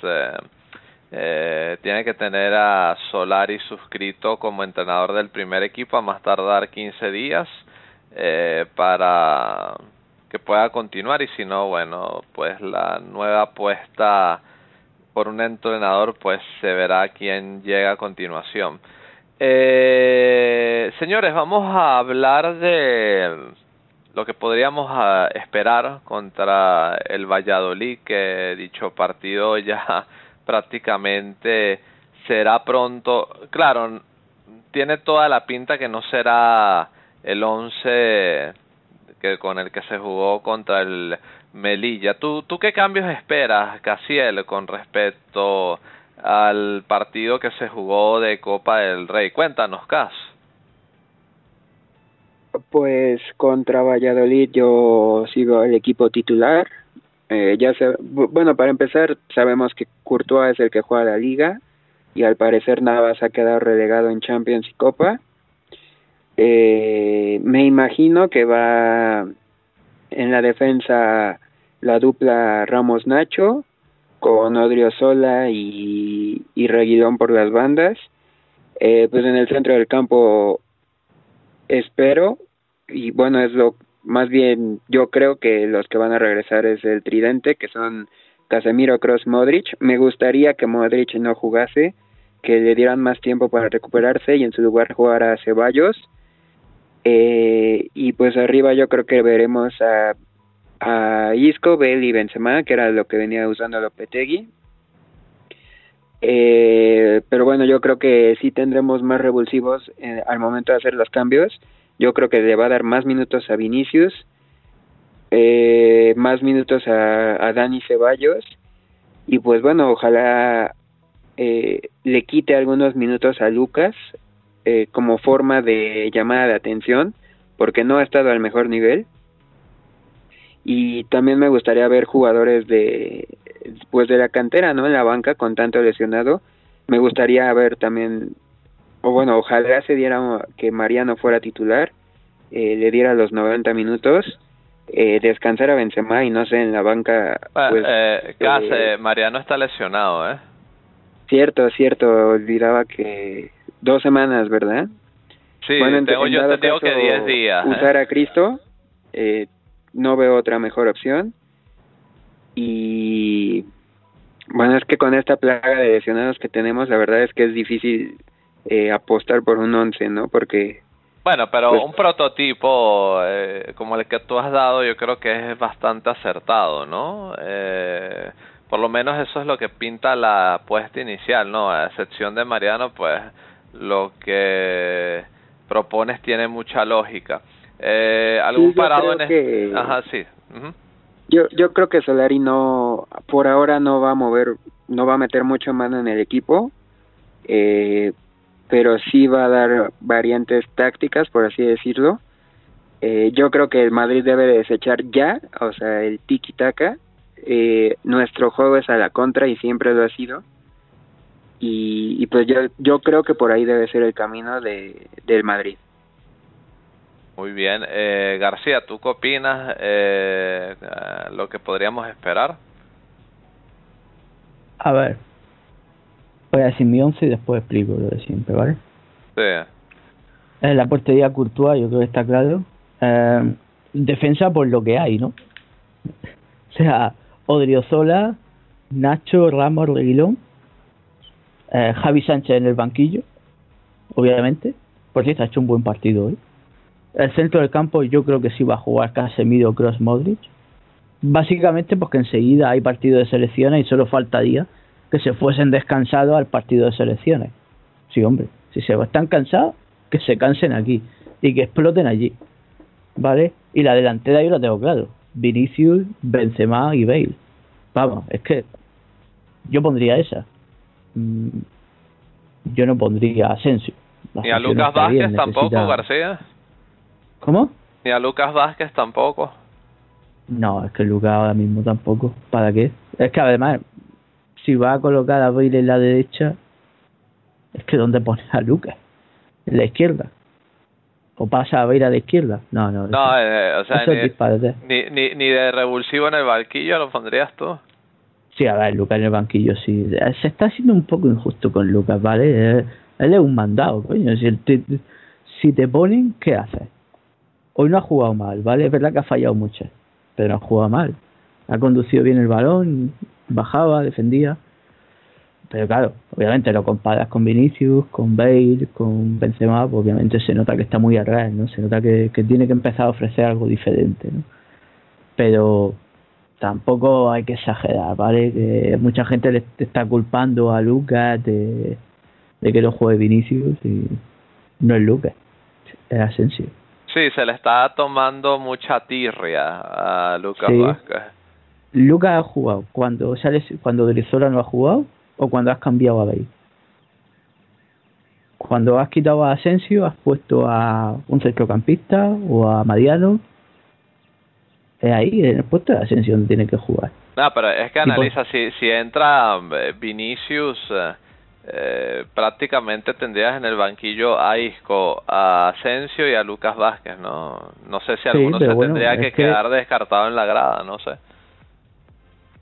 eh, tiene que tener a Solari suscrito como entrenador del primer equipo a más tardar 15 días para que pueda continuar y si no, bueno, pues la nueva apuesta por un entrenador, pues se verá quién llega a continuación. Eh, señores, vamos a hablar de lo que podríamos ah, esperar contra el Valladolid, que dicho partido <laughs> ya prácticamente será pronto. Claro, tiene toda la pinta que no será el 11 que con el que se jugó contra el Melilla. ¿Tú, ¿Tú qué cambios esperas, Casiel, con respecto al partido que se jugó de Copa del Rey? Cuéntanos, Cas. Pues contra Valladolid yo sigo el equipo titular. Eh, ya se, bueno, para empezar, sabemos que Courtois es el que juega la liga y al parecer Navas ha quedado relegado en Champions y Copa. Eh, me imagino que va en la defensa la dupla Ramos Nacho con Odriozola y, y Reguilón por las bandas. Eh, pues en el centro del campo espero y bueno es lo más bien yo creo que los que van a regresar es el tridente que son Casemiro, Cross, Modric. Me gustaría que Modric no jugase, que le dieran más tiempo para recuperarse y en su lugar jugara Ceballos. Eh, y pues arriba yo creo que veremos a a Isco, Bale y Benzema, que era lo que venía usando Lopetegui. Eh, pero bueno, yo creo que sí tendremos más revulsivos eh, al momento de hacer los cambios. Yo creo que le va a dar más minutos a Vinicius, eh, más minutos a, a Dani Ceballos y pues bueno, ojalá eh, le quite algunos minutos a Lucas eh, como forma de llamada de atención porque no ha estado al mejor nivel y también me gustaría ver jugadores de pues de la cantera no en la banca con tanto lesionado. Me gustaría ver también o bueno ojalá se diera que Mariano fuera titular eh, le diera los 90 minutos eh, descansar a Benzema y no sé en la banca pues, eh, eh, Mariano está lesionado eh cierto cierto olvidaba que dos semanas verdad sí tengo, yo te digo que 10 días usar a Cristo eh, no veo otra mejor opción. Y bueno, es que con esta plaga de lesionados que tenemos, la verdad es que es difícil eh, apostar por un 11, ¿no? Porque... Bueno, pero pues un prototipo eh, como el que tú has dado yo creo que es bastante acertado, ¿no? Eh, por lo menos eso es lo que pinta la apuesta inicial, ¿no? A excepción de Mariano, pues lo que propones tiene mucha lógica. Eh, ¿Algún parado en que, Ajá, sí. Yo, yo creo que Solari no, por ahora no va a mover, no va a meter mucho mano en el equipo, eh, pero sí va a dar variantes tácticas, por así decirlo. Eh, yo creo que el Madrid debe desechar ya, o sea, el tiki-taka. Eh, nuestro juego es a la contra y siempre lo ha sido. Y, y pues yo, yo creo que por ahí debe ser el camino de, del Madrid. Muy bien. Eh, García, ¿tú qué opinas eh, eh, lo que podríamos esperar? A ver, voy a decir mi once y después explico lo de siempre, ¿vale? Sí. En la portería Courtois, yo creo que está claro. Eh, defensa por lo que hay, ¿no? <laughs> O sea, Odriozola, Nacho, Ramos, Reguilón, eh, Javi Sánchez en el banquillo, obviamente. Por cierto, ha hecho un buen partido hoy. El centro del campo yo creo que sí va a jugar Casemiro, Cross, Modric. Básicamente porque enseguida hay partido de selecciones y solo faltaría que se fuesen descansados al partido de selecciones. Sí, hombre, si se están cansados, que se cansen aquí y que exploten allí. ¿Vale? Y la delantera yo la tengo claro. Vinicius, Benzema y Bale. Vamos, es que yo pondría esa. Mm, Yo no pondría a Asensio. Ni a Lucas Vázquez tampoco, García. ¿Cómo? Ni a Lucas Vázquez tampoco. No, es que Lucas ahora mismo tampoco. ¿Para qué? Es que además, si va a colocar a Bale en la derecha, es que ¿dónde pones a Lucas? En la izquierda. ¿O pasa a Bale a la izquierda? No, no. No, eh, o sea, ni, ni, ni, ni de revulsivo en el banquillo lo pondrías tú. Sí, a ver, Lucas en el banquillo sí. Se está haciendo un poco injusto con Lucas, ¿vale? Eh, Él es un mandado, coño. Si, te, si te ponen, ¿qué haces? Hoy no ha jugado mal, ¿vale? Es verdad que ha fallado mucho, pero no ha jugado mal. Ha conducido bien el balón, bajaba, defendía. Pero claro, obviamente lo comparas con Vinicius, con Bale, con Benzema, pues obviamente se nota que está muy atrás, ¿no? Se nota que, que tiene que empezar a ofrecer algo diferente, ¿no? Pero tampoco hay que exagerar, ¿vale? Que mucha gente le está culpando a Lucas de, de que no juegue Vinicius y no es Lucas, es Asensio. Sí, se le está tomando mucha tirria a Lucas Sí. Vázquez. Lucas ha jugado cuando sales, cuando no ha jugado o cuando has cambiado a Bale. Cuando has quitado a Asensio, has puesto a un centrocampista o a Mariano. Es ahí, en el puesto de Asensio donde tiene que jugar. No, pero es que analiza, si, si entra eh, Vinicius, eh, prácticamente tendrías en el banquillo a Isco, a Asensio y a Lucas Vázquez, ¿no? No sé si alguno se bueno, tendría que, que- quedar descartado en la grada, no sé.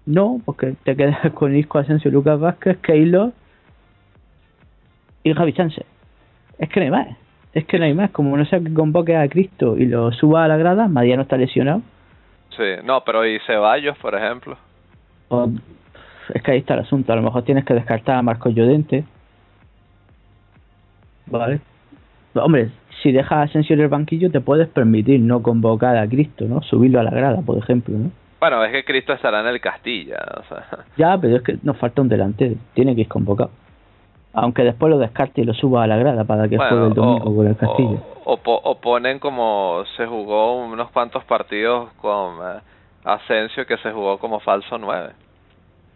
No, porque te quedas <laughs> con Isco, Asensio, Lucas Vázquez, Keylor y Javi Sánchez. Es que no hay más. Es que no hay más. Como no sea que convoque a Cristo y lo suba a la grada, Mariano está lesionado. Sí, no, pero y Ceballos, por ejemplo. O- es que ahí está el asunto. A lo mejor tienes que descartar a Marcos Llorente. Vale. Hombre, si dejas a Asensio en el banquillo, te puedes permitir no convocar a Cristo, ¿no? Subirlo a la grada, por ejemplo, ¿no? Bueno, es que Cristo estará en el Castilla, o sea. <laughs> Ya, pero es que nos falta un delantero. Tiene que ir convocado. Aunque después lo descarte y lo suba a la grada para que Bueno, juegue el domingo o- con el Castillo. O, po- o ponen como se jugó unos cuantos partidos con eh, Asensio que se jugó como falso 9.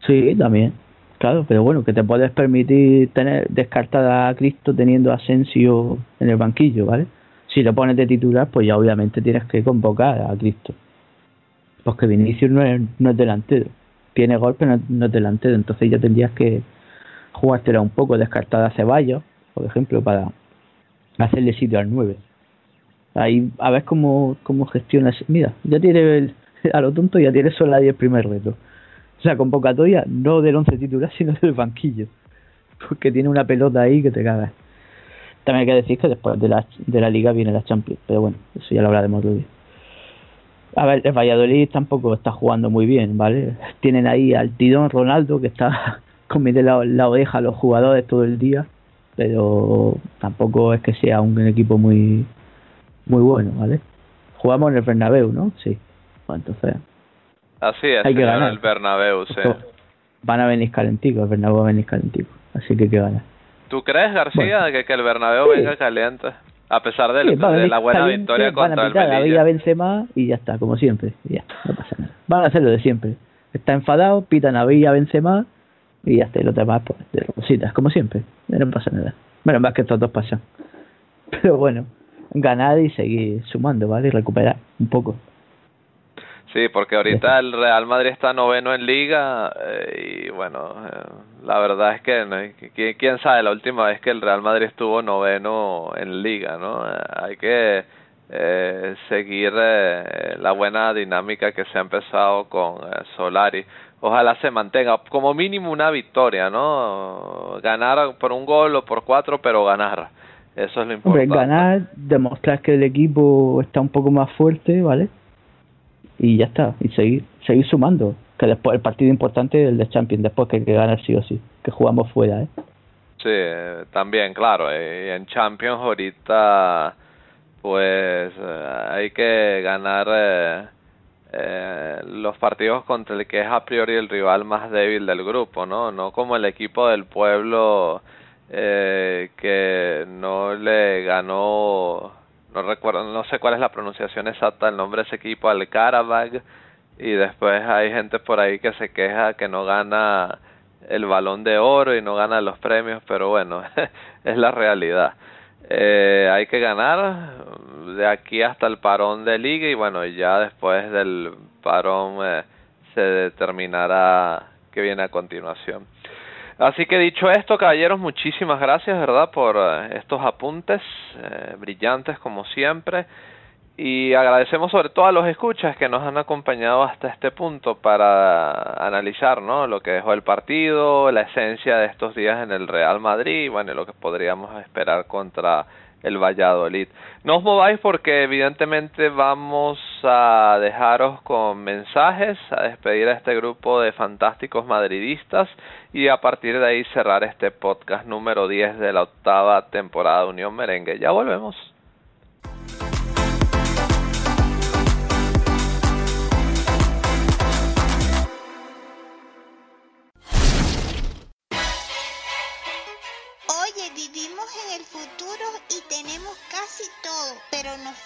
Sí, también. Claro, pero bueno, que te puedes permitir tener descartar a Cristo teniendo Asensio en el banquillo, ¿vale? Si lo pones de titular, pues ya obviamente tienes que convocar a Cristo. Porque Vinicius no es, no es delantero. Tiene golpe, no, es- no es delantero. Entonces ya tendrías que jugártela un poco, descartar a Ceballos, por ejemplo, para hacerle sitio al 9. Ahí, a ver cómo, cómo gestionas. Mira, ya tiene <laughs> a lo tonto, ya tiene solo el primer reto. La convocatoria no del 11 titular, <laughs> sino del banquillo. Porque tiene una pelota ahí que te cagas. También hay que decir que después de la, de la liga viene la Champions. Pero bueno, eso ya lo hablaremos día. A ver, el Valladolid tampoco está jugando muy bien, ¿vale? Tienen ahí al Tidón Ronaldo que está <laughs> comiendo la, la oreja a los jugadores todo el día. Pero tampoco es que sea un equipo muy muy bueno, ¿vale? Jugamos en el Bernabéu, ¿no? Sí. Bueno, entonces Así es, Hay que ganar. el Bernabéu, sí. van a venir calenticos, el Bernabéu va a venir calentico. Así que hay que ganar. ¿Tú crees, García, que, que el Bernabéu Sí. venga caliente? A pesar de, Sí, la buena victoria que van contra a el pitar a Melilla. Villa Benzema y ya está, como siempre. Y ya no pasa nada. Van a hacer lo de siempre. Está enfadado, pitan a Villa Benzema y ya está. Y los demás, pues, de rositas, como siempre. No pasa nada. Menos más que estos dos pasan. <laughs> Pero bueno, ganar y seguir sumando, ¿vale? Y recuperar un poco. Sí, porque ahorita el Real Madrid está noveno en liga eh, y bueno, eh, la verdad es que no- qui- quién sabe la última vez que el Real Madrid estuvo noveno en liga, ¿no? Eh, hay que eh, seguir eh, la buena dinámica que se ha empezado con eh, Solari. Ojalá se mantenga como mínimo una victoria, ¿no? Ganar por un gol o por cuatro, pero ganar. Eso es lo Hombre, importante. ganar, demostrar que el equipo está un poco más fuerte, ¿vale? Y ya está, y seguir seguir sumando. Que después el partido importante es el de Champions, después que hay que ganar sí o sí, que jugamos fuera, ¿eh? Sí, también, claro. eh, en Champions ahorita, pues eh, hay que ganar eh, eh, los partidos contra el que es a priori el rival más débil del grupo, ¿no? No como el equipo del pueblo eh, que no le ganó, no recuerdo, no sé cuál es la pronunciación exacta del nombre de ese equipo, al Karabag, y después hay gente por ahí que se queja que no gana el balón de oro y no gana los premios, pero bueno, <laughs> es la realidad. Eh, hay que ganar de aquí hasta el parón de liga y bueno, ya después del parón eh, se determinará qué viene a continuación. Así que dicho esto, caballeros, muchísimas gracias, ¿verdad?, por eh, estos apuntes eh, brillantes como siempre. Y agradecemos sobre todo a los escuchas que nos han acompañado hasta este punto para analizar ¿no? lo que dejó el partido, la esencia de estos días en el Real Madrid y bueno, lo que podríamos esperar contra el Valladolid. No os mováis porque evidentemente vamos a dejaros con mensajes, a despedir a este grupo de fantásticos madridistas y a partir de ahí cerrar este podcast número 10 de la octava temporada de Unión Merengue. Ya volvemos.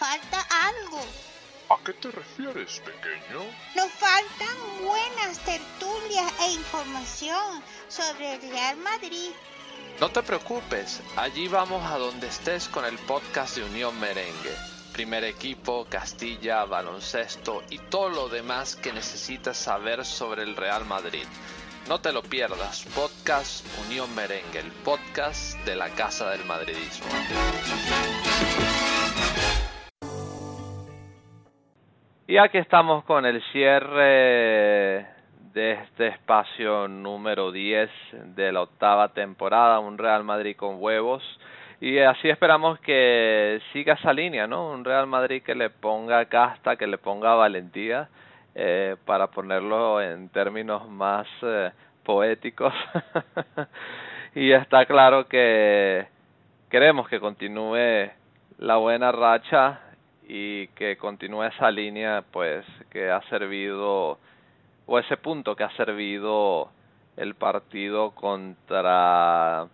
Falta algo. ¿A qué te refieres, pequeño? Nos faltan buenas tertulias e información sobre el Real Madrid. No te preocupes, allí vamos a donde estés con el podcast de Unión Merengue. Primer equipo, Castilla, baloncesto y todo lo demás que necesitas saber sobre el Real Madrid. No te lo pierdas, podcast Unión Merengue, el podcast de la Casa del Madridismo. Y aquí estamos con el cierre de este espacio número 10 de la octava temporada, un Real Madrid con huevos. Y así esperamos que siga esa línea, ¿no? Un Real Madrid que le ponga casta, que le ponga valentía, eh, para ponerlo en términos más eh, poéticos. <laughs> y está claro que queremos que continúe la buena racha y que continúe esa línea pues que ha servido o ese punto que ha servido el partido contra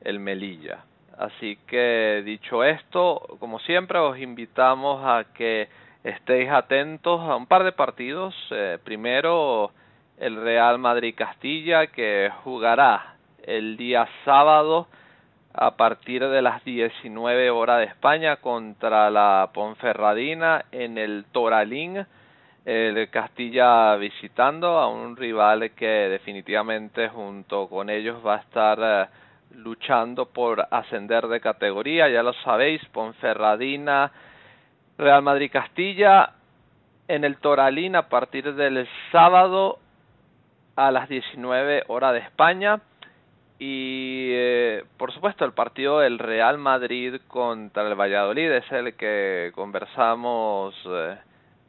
el Melilla. Así que dicho esto, como siempre os invitamos a que estéis atentos a un par de partidos. Eh, primero el Real Madrid Castilla que jugará el día sábado a partir de las 19 horas de España contra la Ponferradina en el Toralín el Castilla visitando a un rival que definitivamente junto con ellos va a estar eh, luchando por ascender de categoría, ya lo sabéis, Ponferradina, Real Madrid Castilla en el Toralín a partir del sábado a las 19 horas de España y eh, por supuesto el partido del Real Madrid contra el Valladolid es el que conversamos eh,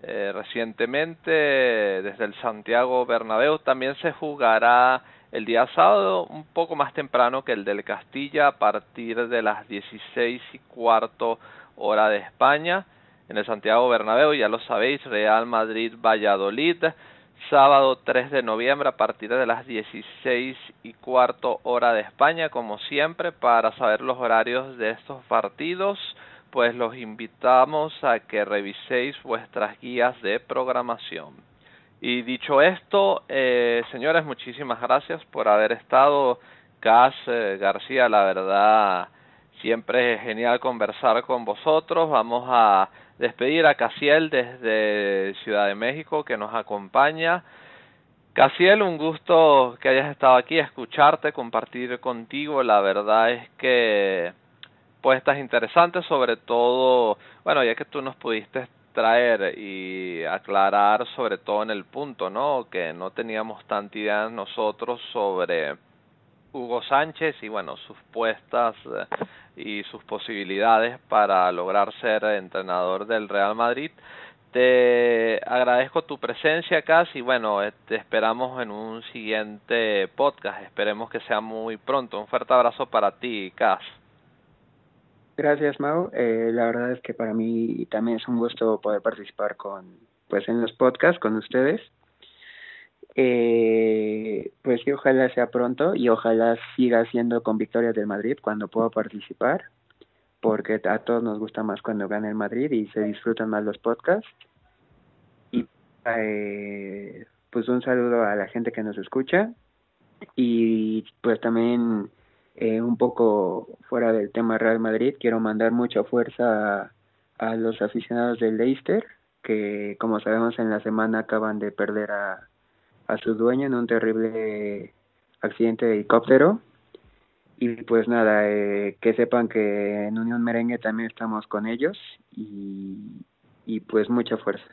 eh, recientemente desde el Santiago Bernabéu. También se jugará el día sábado un poco más temprano que el del Castilla a partir de las 16 y cuarto hora de España en el Santiago Bernabéu. Ya lo sabéis Real Madrid Valladolid sábado 3 de noviembre a partir de las 16 y cuarto hora de España como siempre para saber los horarios de estos partidos pues los invitamos a que reviséis vuestras guías de programación. Y dicho esto, eh, señores, muchísimas gracias por haber estado. Cas eh, García, la verdad, siempre es genial conversar con vosotros. Vamos a despedir a Casiel desde Ciudad de México que nos acompaña. Casiel, un gusto que hayas estado aquí, escucharte, compartir contigo. La verdad es que respuestas interesantes, sobre todo, bueno, ya que tú nos pudiste traer y aclarar sobre todo en el punto, ¿no? Que no teníamos tanta idea nosotros sobre Hugo Sánchez y bueno, sus puestas eh, y sus posibilidades para lograr ser entrenador del Real Madrid. Te agradezco tu presencia, Cas, y bueno, eh, te esperamos en un siguiente podcast. Esperemos que sea muy pronto. Un fuerte abrazo para ti, Cas. Gracias, Mau. Eh, la verdad es que para mí también es un gusto poder participar con, pues, en los podcasts con ustedes. Eh, pues sí, ojalá sea pronto y ojalá siga siendo con victorias del Madrid cuando pueda participar, porque a todos nos gusta más cuando gana el Madrid y se disfrutan más los podcasts. Y eh, pues un saludo a la gente que nos escucha y pues también eh, un poco fuera del tema Real Madrid, quiero mandar mucha fuerza a, los aficionados del Leicester, que como sabemos en la semana acaban de perder a, a su dueño en un terrible accidente de helicóptero. Y pues nada, eh, que sepan que en Unión Merengue también estamos con ellos y, y pues mucha fuerza.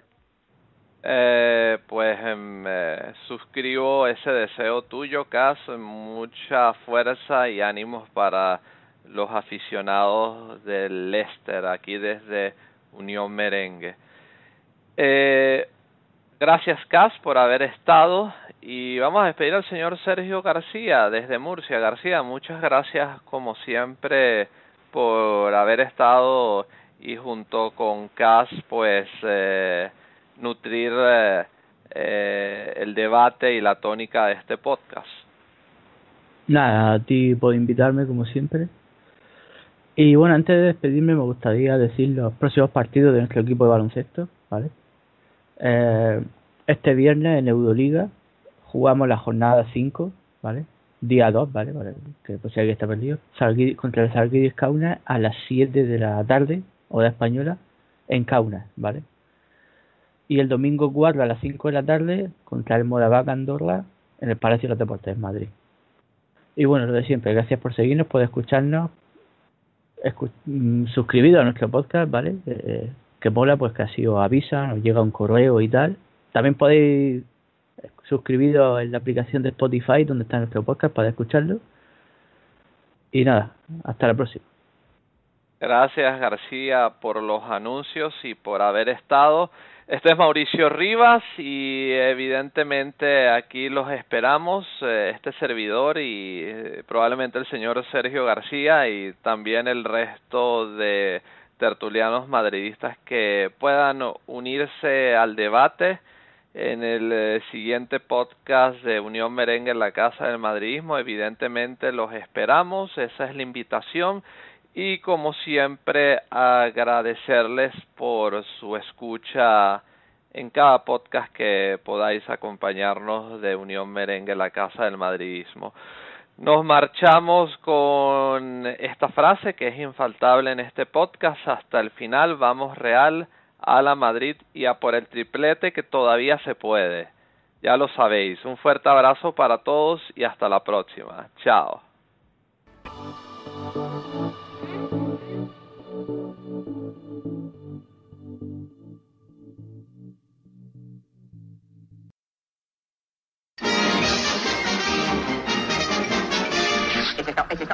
Eh, pues em, eh, suscribo ese deseo tuyo, Cas. Mucha fuerza y ánimos para los aficionados del Leicester aquí desde Unión Merengue. Eh, gracias, Cas, por haber estado. Y vamos a despedir al señor Sergio García desde Murcia. García, muchas gracias como siempre por haber estado y junto con Cas, pues. Eh, nutrir eh, eh, el debate y la tónica de este podcast. Nada, a ti por invitarme como siempre. Y bueno, antes de despedirme me gustaría decir los próximos partidos de nuestro equipo de baloncesto, ¿vale? Eh, este viernes en Euroliga jugamos la jornada 5, ¿vale? Día 2, ¿vale? ¿vale? Que pues si alguien está perdido. contra el Salguiris Kaunas a las 7 de la tarde, hora española, en Kaunas, ¿vale? y el domingo 4 a las 5 de la tarde contra el Moraván Andorra en el Palacio de los Deportes de Madrid. Y bueno, lo de siempre, gracias por seguirnos, por escucharnos, escu mm, suscribido a nuestro podcast, ¿vale? Eh, que mola, pues que así os avisa, nos llega un correo y tal. También podéis suscribiros en la aplicación de Spotify donde está nuestro podcast para escucharlo. Y nada, hasta la próxima. Gracias García por los anuncios y por haber estado. Este es Mauricio Rivas y evidentemente aquí los esperamos, eh, este servidor y eh, probablemente el señor Sergio García y también el resto de tertulianos madridistas que puedan unirse al debate en el eh, siguiente podcast de Unión Merengue en la Casa del Madridismo. Evidentemente los esperamos, esa es la invitación y como siempre agradecerles por su escucha en cada podcast que podáis acompañarnos de Unión Merengue, la Casa del Madridismo. Nos marchamos con esta frase que es infaltable en este podcast hasta el final. Vamos Real a la Madrid y a por el triplete que todavía se puede. Ya lo sabéis. Un fuerte abrazo para todos y hasta la próxima. Chao.